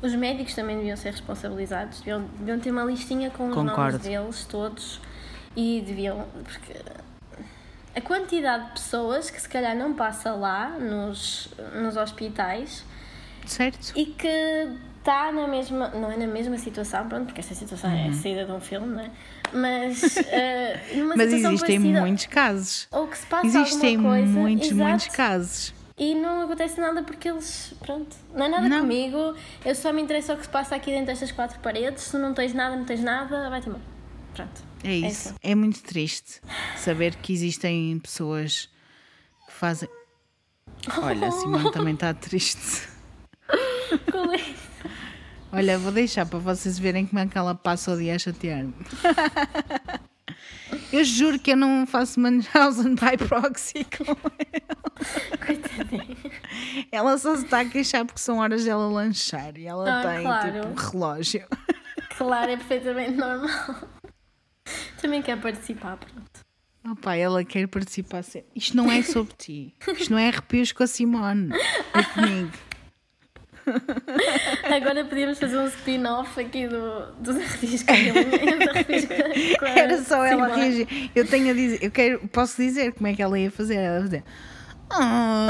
Os médicos também deviam ser responsabilizados, deviam, deviam ter uma listinha com os Concordo. nomes deles todos e deviam. Porque a quantidade de pessoas que se calhar não passa lá nos, nos hospitais Certo? e que está na mesma. Não é na mesma situação, pronto, porque esta situação é a saída de um filme, não é? Mas eh, numa Mas existem parecida, muitos casos. Ou que se passa Existem alguma coisa. muitos, exato, muitos casos. E não acontece nada porque eles, pronto, não é nada Não. comigo, eu só me interesso ao que se passa aqui dentro destas quatro paredes, se não tens nada, não tens nada, vai-te embora. Pronto. É isso. É muito triste saber que existem pessoas que fazem. Olha, a Simone também está triste. Qual é? Olha, vou deixar para vocês verem como é que ela passa o dia a chatear-me. Eu juro que eu não faço Munchausen by proxy com ela. Coitadinha. Ela só se está a queixar porque são horas dela lanchar e ela Ah, tem claro. tipo um relógio. Claro, é perfeitamente normal. Também quer participar, pronto. Opa, ela quer participar sempre. Isto não é sobre ti. Isto não é arrepios com a Simone. É comigo. Agora podíamos fazer um spin-off aqui do, dos arrepios com a Helena, dos arrepios com- com a Era só ela reagir. Eu tenho a dizer, eu quero, posso dizer como é que ela ia fazer. Ela ia fazer. "Ah,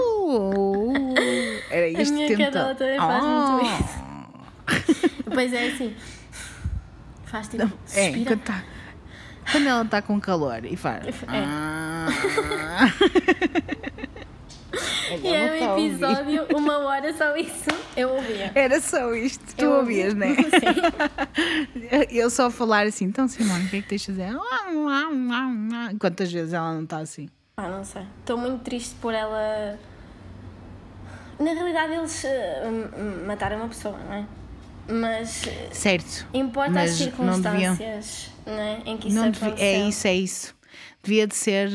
oh." Era isto minha tentando. cadela também faz muito "Ah." Depois é assim. Faz tipo. É, quando, tá, quando ela está com calor e faz. É. "Ah." E era a um ouvir. episódio, uma hora só isso. Eu ouvia. Era só isto. Tu Eu ouvias, ouvia. não é? Sim. Eu só falar assim, então Simone, o que é que tens de fazer? Quantas vezes ela não está assim? Ah, não sei. Estou muito triste por ela. Na realidade, eles m- mataram uma pessoa, não é? Mas eh, Certo. importa Mas as não deviam- circunstâncias, não é? Em que isso Não é isso, é isso. Devia de, ser,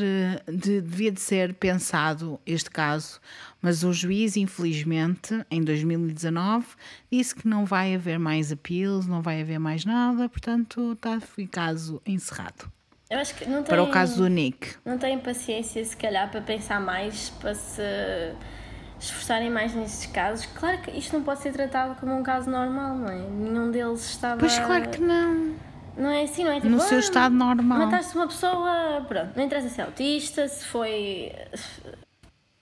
de- devia de ser pensado este caso, mas o juiz, infelizmente, em 2019, disse que não vai haver mais appeals, não vai haver mais nada, portanto está o caso encerrado. Eu acho que não tem, Para o caso do Nick. não têm paciência, se calhar, para pensar mais, para se esforçarem mais nestes casos. Claro que isto não pode ser tratado como um caso normal, não é? Nenhum deles estava. Pois claro que não. Não é assim, não é? Tipo, No seu ah, estado normal. Mataste uma pessoa, pronto, não interessa se é autista, se foi eh,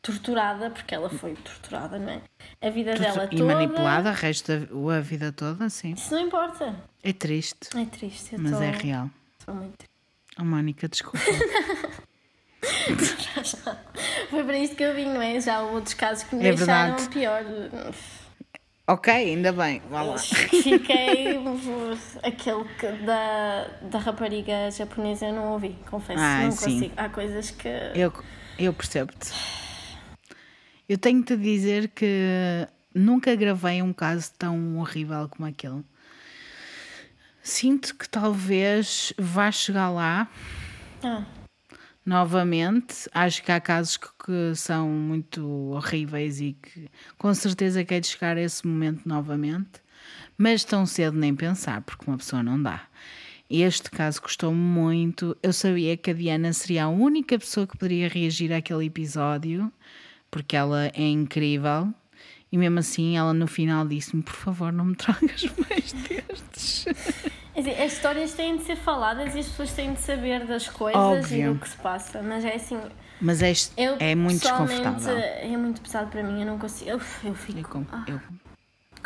torturada, porque ela foi torturada, não é? A vida dela e toda. manipulada a resto da a vida toda, sim. Isso não importa. É triste, É triste, eu mas tô- é real. tô muito triste. Oh, Mónica, desculpa. Foi para isto que eu vim, não é? Já houve outros casos que me É deixaram verdade. pior. Ok, ainda bem, vá lá. Fiquei. aquele que da, da rapariga japonesa eu não ouvi, confesso. Ah, não sim. consigo. Há coisas que. Eu, eu percebo-te. Eu tenho-te a dizer que nunca gravei um caso tão horrível como aquele. Sinto que talvez vá chegar lá Ah, novamente. Acho que há casos que, que são muito horríveis e que com certeza quer chegar a esse momento novamente, mas tão cedo nem pensar, porque uma pessoa não dá. Este caso custou-me muito. Eu sabia que a Diana seria a única pessoa que poderia reagir àquele episódio, porque ela é incrível. E mesmo assim, ela no final disse-me: Por favor, não me tragas mais destes. É as histórias têm de ser faladas e as pessoas têm de saber das coisas Óbvio. e do que se passa, mas é assim. Mas este Eu, é muito desconfortável. É muito pesado para mim, eu não consigo. Eu, eu fico Eu, com- eu-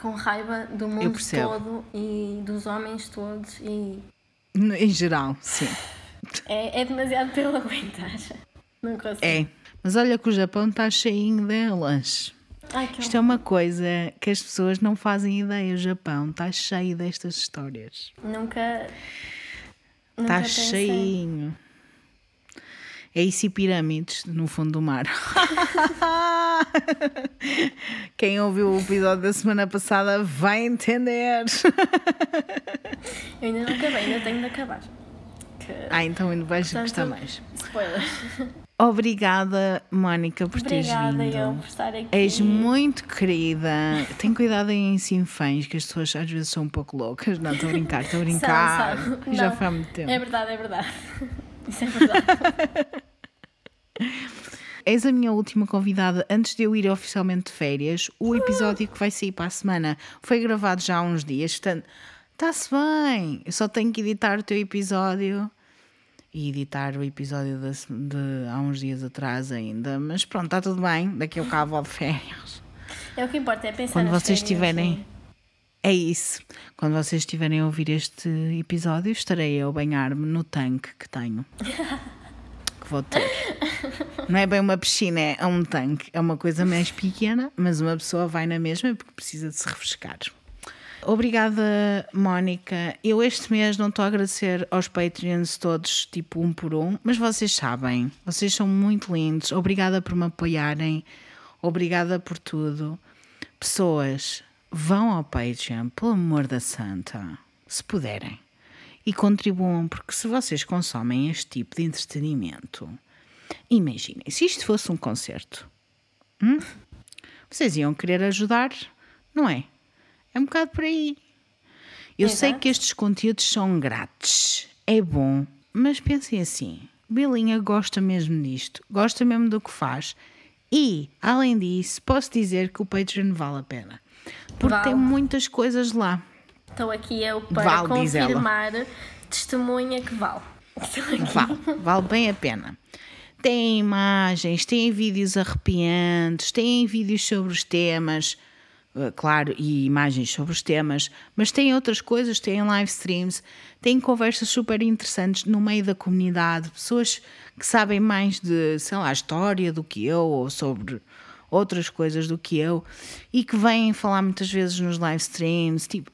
com raiva do mundo todo e dos homens todos e em geral, sim. é, é demasiado para eu aguentar. Não consigo. É. Mas olha que o Japão está cheinho delas. Ai, Isto é uma coisa que as pessoas não fazem ideia. O Japão está cheio destas histórias. Nunca. Está cheinho. É isso e pirâmides no fundo do mar. Quem ouviu o episódio da semana passada vai entender. Eu ainda não acabei, ainda tenho de acabar. Que... Ah, então ainda vais Portanto, gostar mais. Spoiler. Obrigada, Mónica, por teres Obrigada vindo. eu por estar aqui. És muito querida. Tem cuidado em sinfãs, que as pessoas às vezes são um pouco loucas. Não, estou a brincar, estou a brincar. São, são. Já foi há muito tempo. É verdade, é verdade. Isso é verdade. És a minha última convidada antes de eu ir oficialmente de férias. O episódio que vai sair para a semana foi gravado já há uns dias, portanto, está-se bem. Eu só tenho que editar o teu episódio e editar o episódio de, de há uns dias atrás ainda. Mas pronto, está tudo bem. Daqui a bocado vou de férias. É o que importa, é pensar Quando vocês férias, tiverem. sim. É isso. Quando vocês estiverem a ouvir este episódio, estarei a banhar-me no tanque que tenho. Que vou ter. Não é bem uma piscina, é um tanque. É uma coisa mais pequena, mas uma pessoa vai na mesma porque precisa de se refrescar. Obrigada, Mónica. Eu este mês não estou a agradecer aos Patreons todos, tipo um por um, mas vocês sabem, vocês são muito lindos. Obrigada por me apoiarem, obrigada por tudo. Pessoas, vão ao Patreon, pelo amor da Santa, se puderem, e contribuam, porque se vocês consomem este tipo de entretenimento, imaginem, se isto fosse um concerto, hum? vocês iam querer ajudar, não é? É um bocado por aí. Eu sei que estes conteúdos são grátis, é bom, mas pensem assim: Belinha gosta mesmo disto, gosta mesmo do que faz, e, além disso, posso dizer que o Patreon vale a pena, porque Vale. tem muitas coisas lá. Estou aqui eu para Vale, confirmar, testemunha que vale. Aqui. Vale, vale bem a pena. Tem imagens, tem vídeos arrepiantes, tem vídeos sobre os temas, claro, e imagens sobre os temas, mas tem outras coisas, tem live streams, tem conversas super interessantes no meio da comunidade, pessoas que sabem mais de, sei lá, história do que eu, ou sobre outras coisas do que eu, e que vêm falar muitas vezes nos live streams, tipo,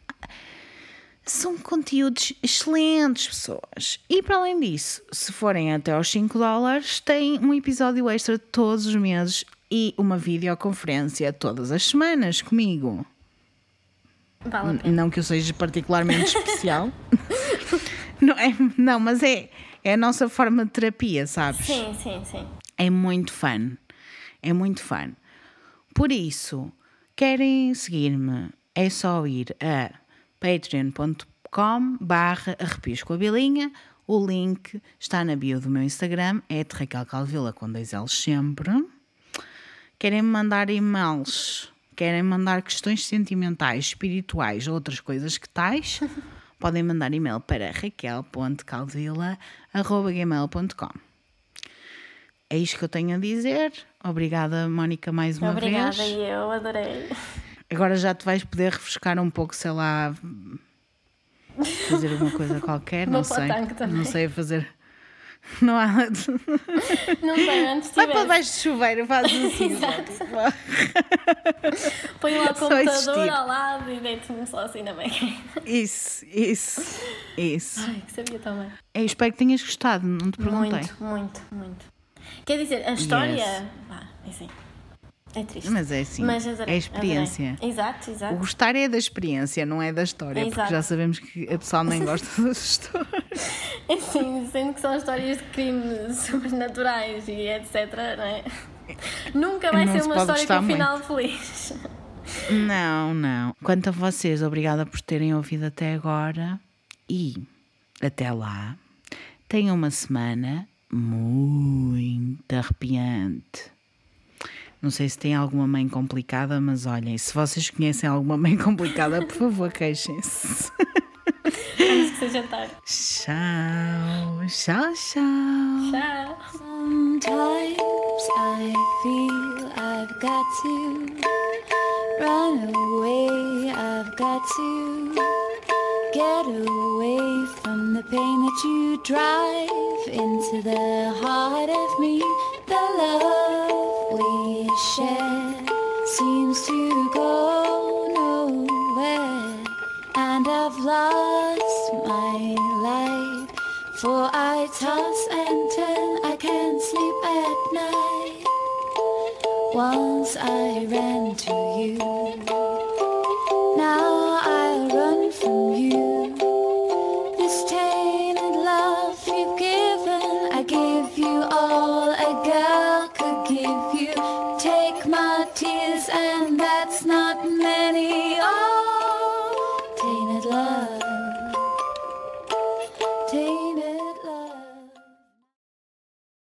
são conteúdos excelentes, pessoas. E para além disso, se forem até aos 5 dólares, tem um episódio extra todos os meses e uma videoconferência todas as semanas comigo. Vale. Não que eu seja particularmente especial. não, é, não, mas é, é a nossa forma de terapia, sabes? Sim, sim, sim. É muito fun. É muito fun. Por isso, querem seguir-me? É só ir a patreon.com barra arrepios com a bilinha. O link está na bio do meu Instagram, é de Raquel Calvila com dois L's sempre. Querem mandar e-mails? Querem mandar questões sentimentais, espirituais ou outras coisas que tais? Podem mandar e-mail para raquel.calvila.gmail.com É isto que eu tenho a dizer. Obrigada, Mónica, mais uma Obrigada, vez. e eu adorei. Agora já te vais poder refrescar um pouco, sei lá, fazer uma coisa qualquer, não sei. Não sei fazer. Não há. Não sei, antes Vai para debaixo de chuveiro, faz assim. Põe lá o computador existir. ao lado e deito-me só assim na beca. Isso, isso, isso. Ai, que sabia também. Eu espero que tenhas gostado, não te perguntei. Muito, muito, muito. Quer dizer, a história. Yes. É assim. É triste. Mas é assim, Mas adorei, é experiência. adorei. Exato, O exato. gostar é da experiência, não é da história, porque Exato. já sabemos que a pessoa nem gosta das histórias. É assim, sendo que são histórias de crimes sobrenaturais e etc, não é? Nunca vai Não ser se uma história com um final feliz. Não, não. Quanto a vocês, obrigada por terem ouvido até agora e até lá. Tenham uma semana muito arrepiante. Não sei se tem alguma mãe complicada, mas olhem, se vocês conhecem alguma mãe complicada, por favor, queixem-se. Antes que seja tarde. Tchau, tchau, tchau. Tchau. Sometimes I feel I've got to run away. I've got to get away from the pain that you drive into the heart of me. The love we share seems to go nowhere, and I've lost my life. For I toss and turn, I can't sleep at night. Once I ran to you, now I run from you.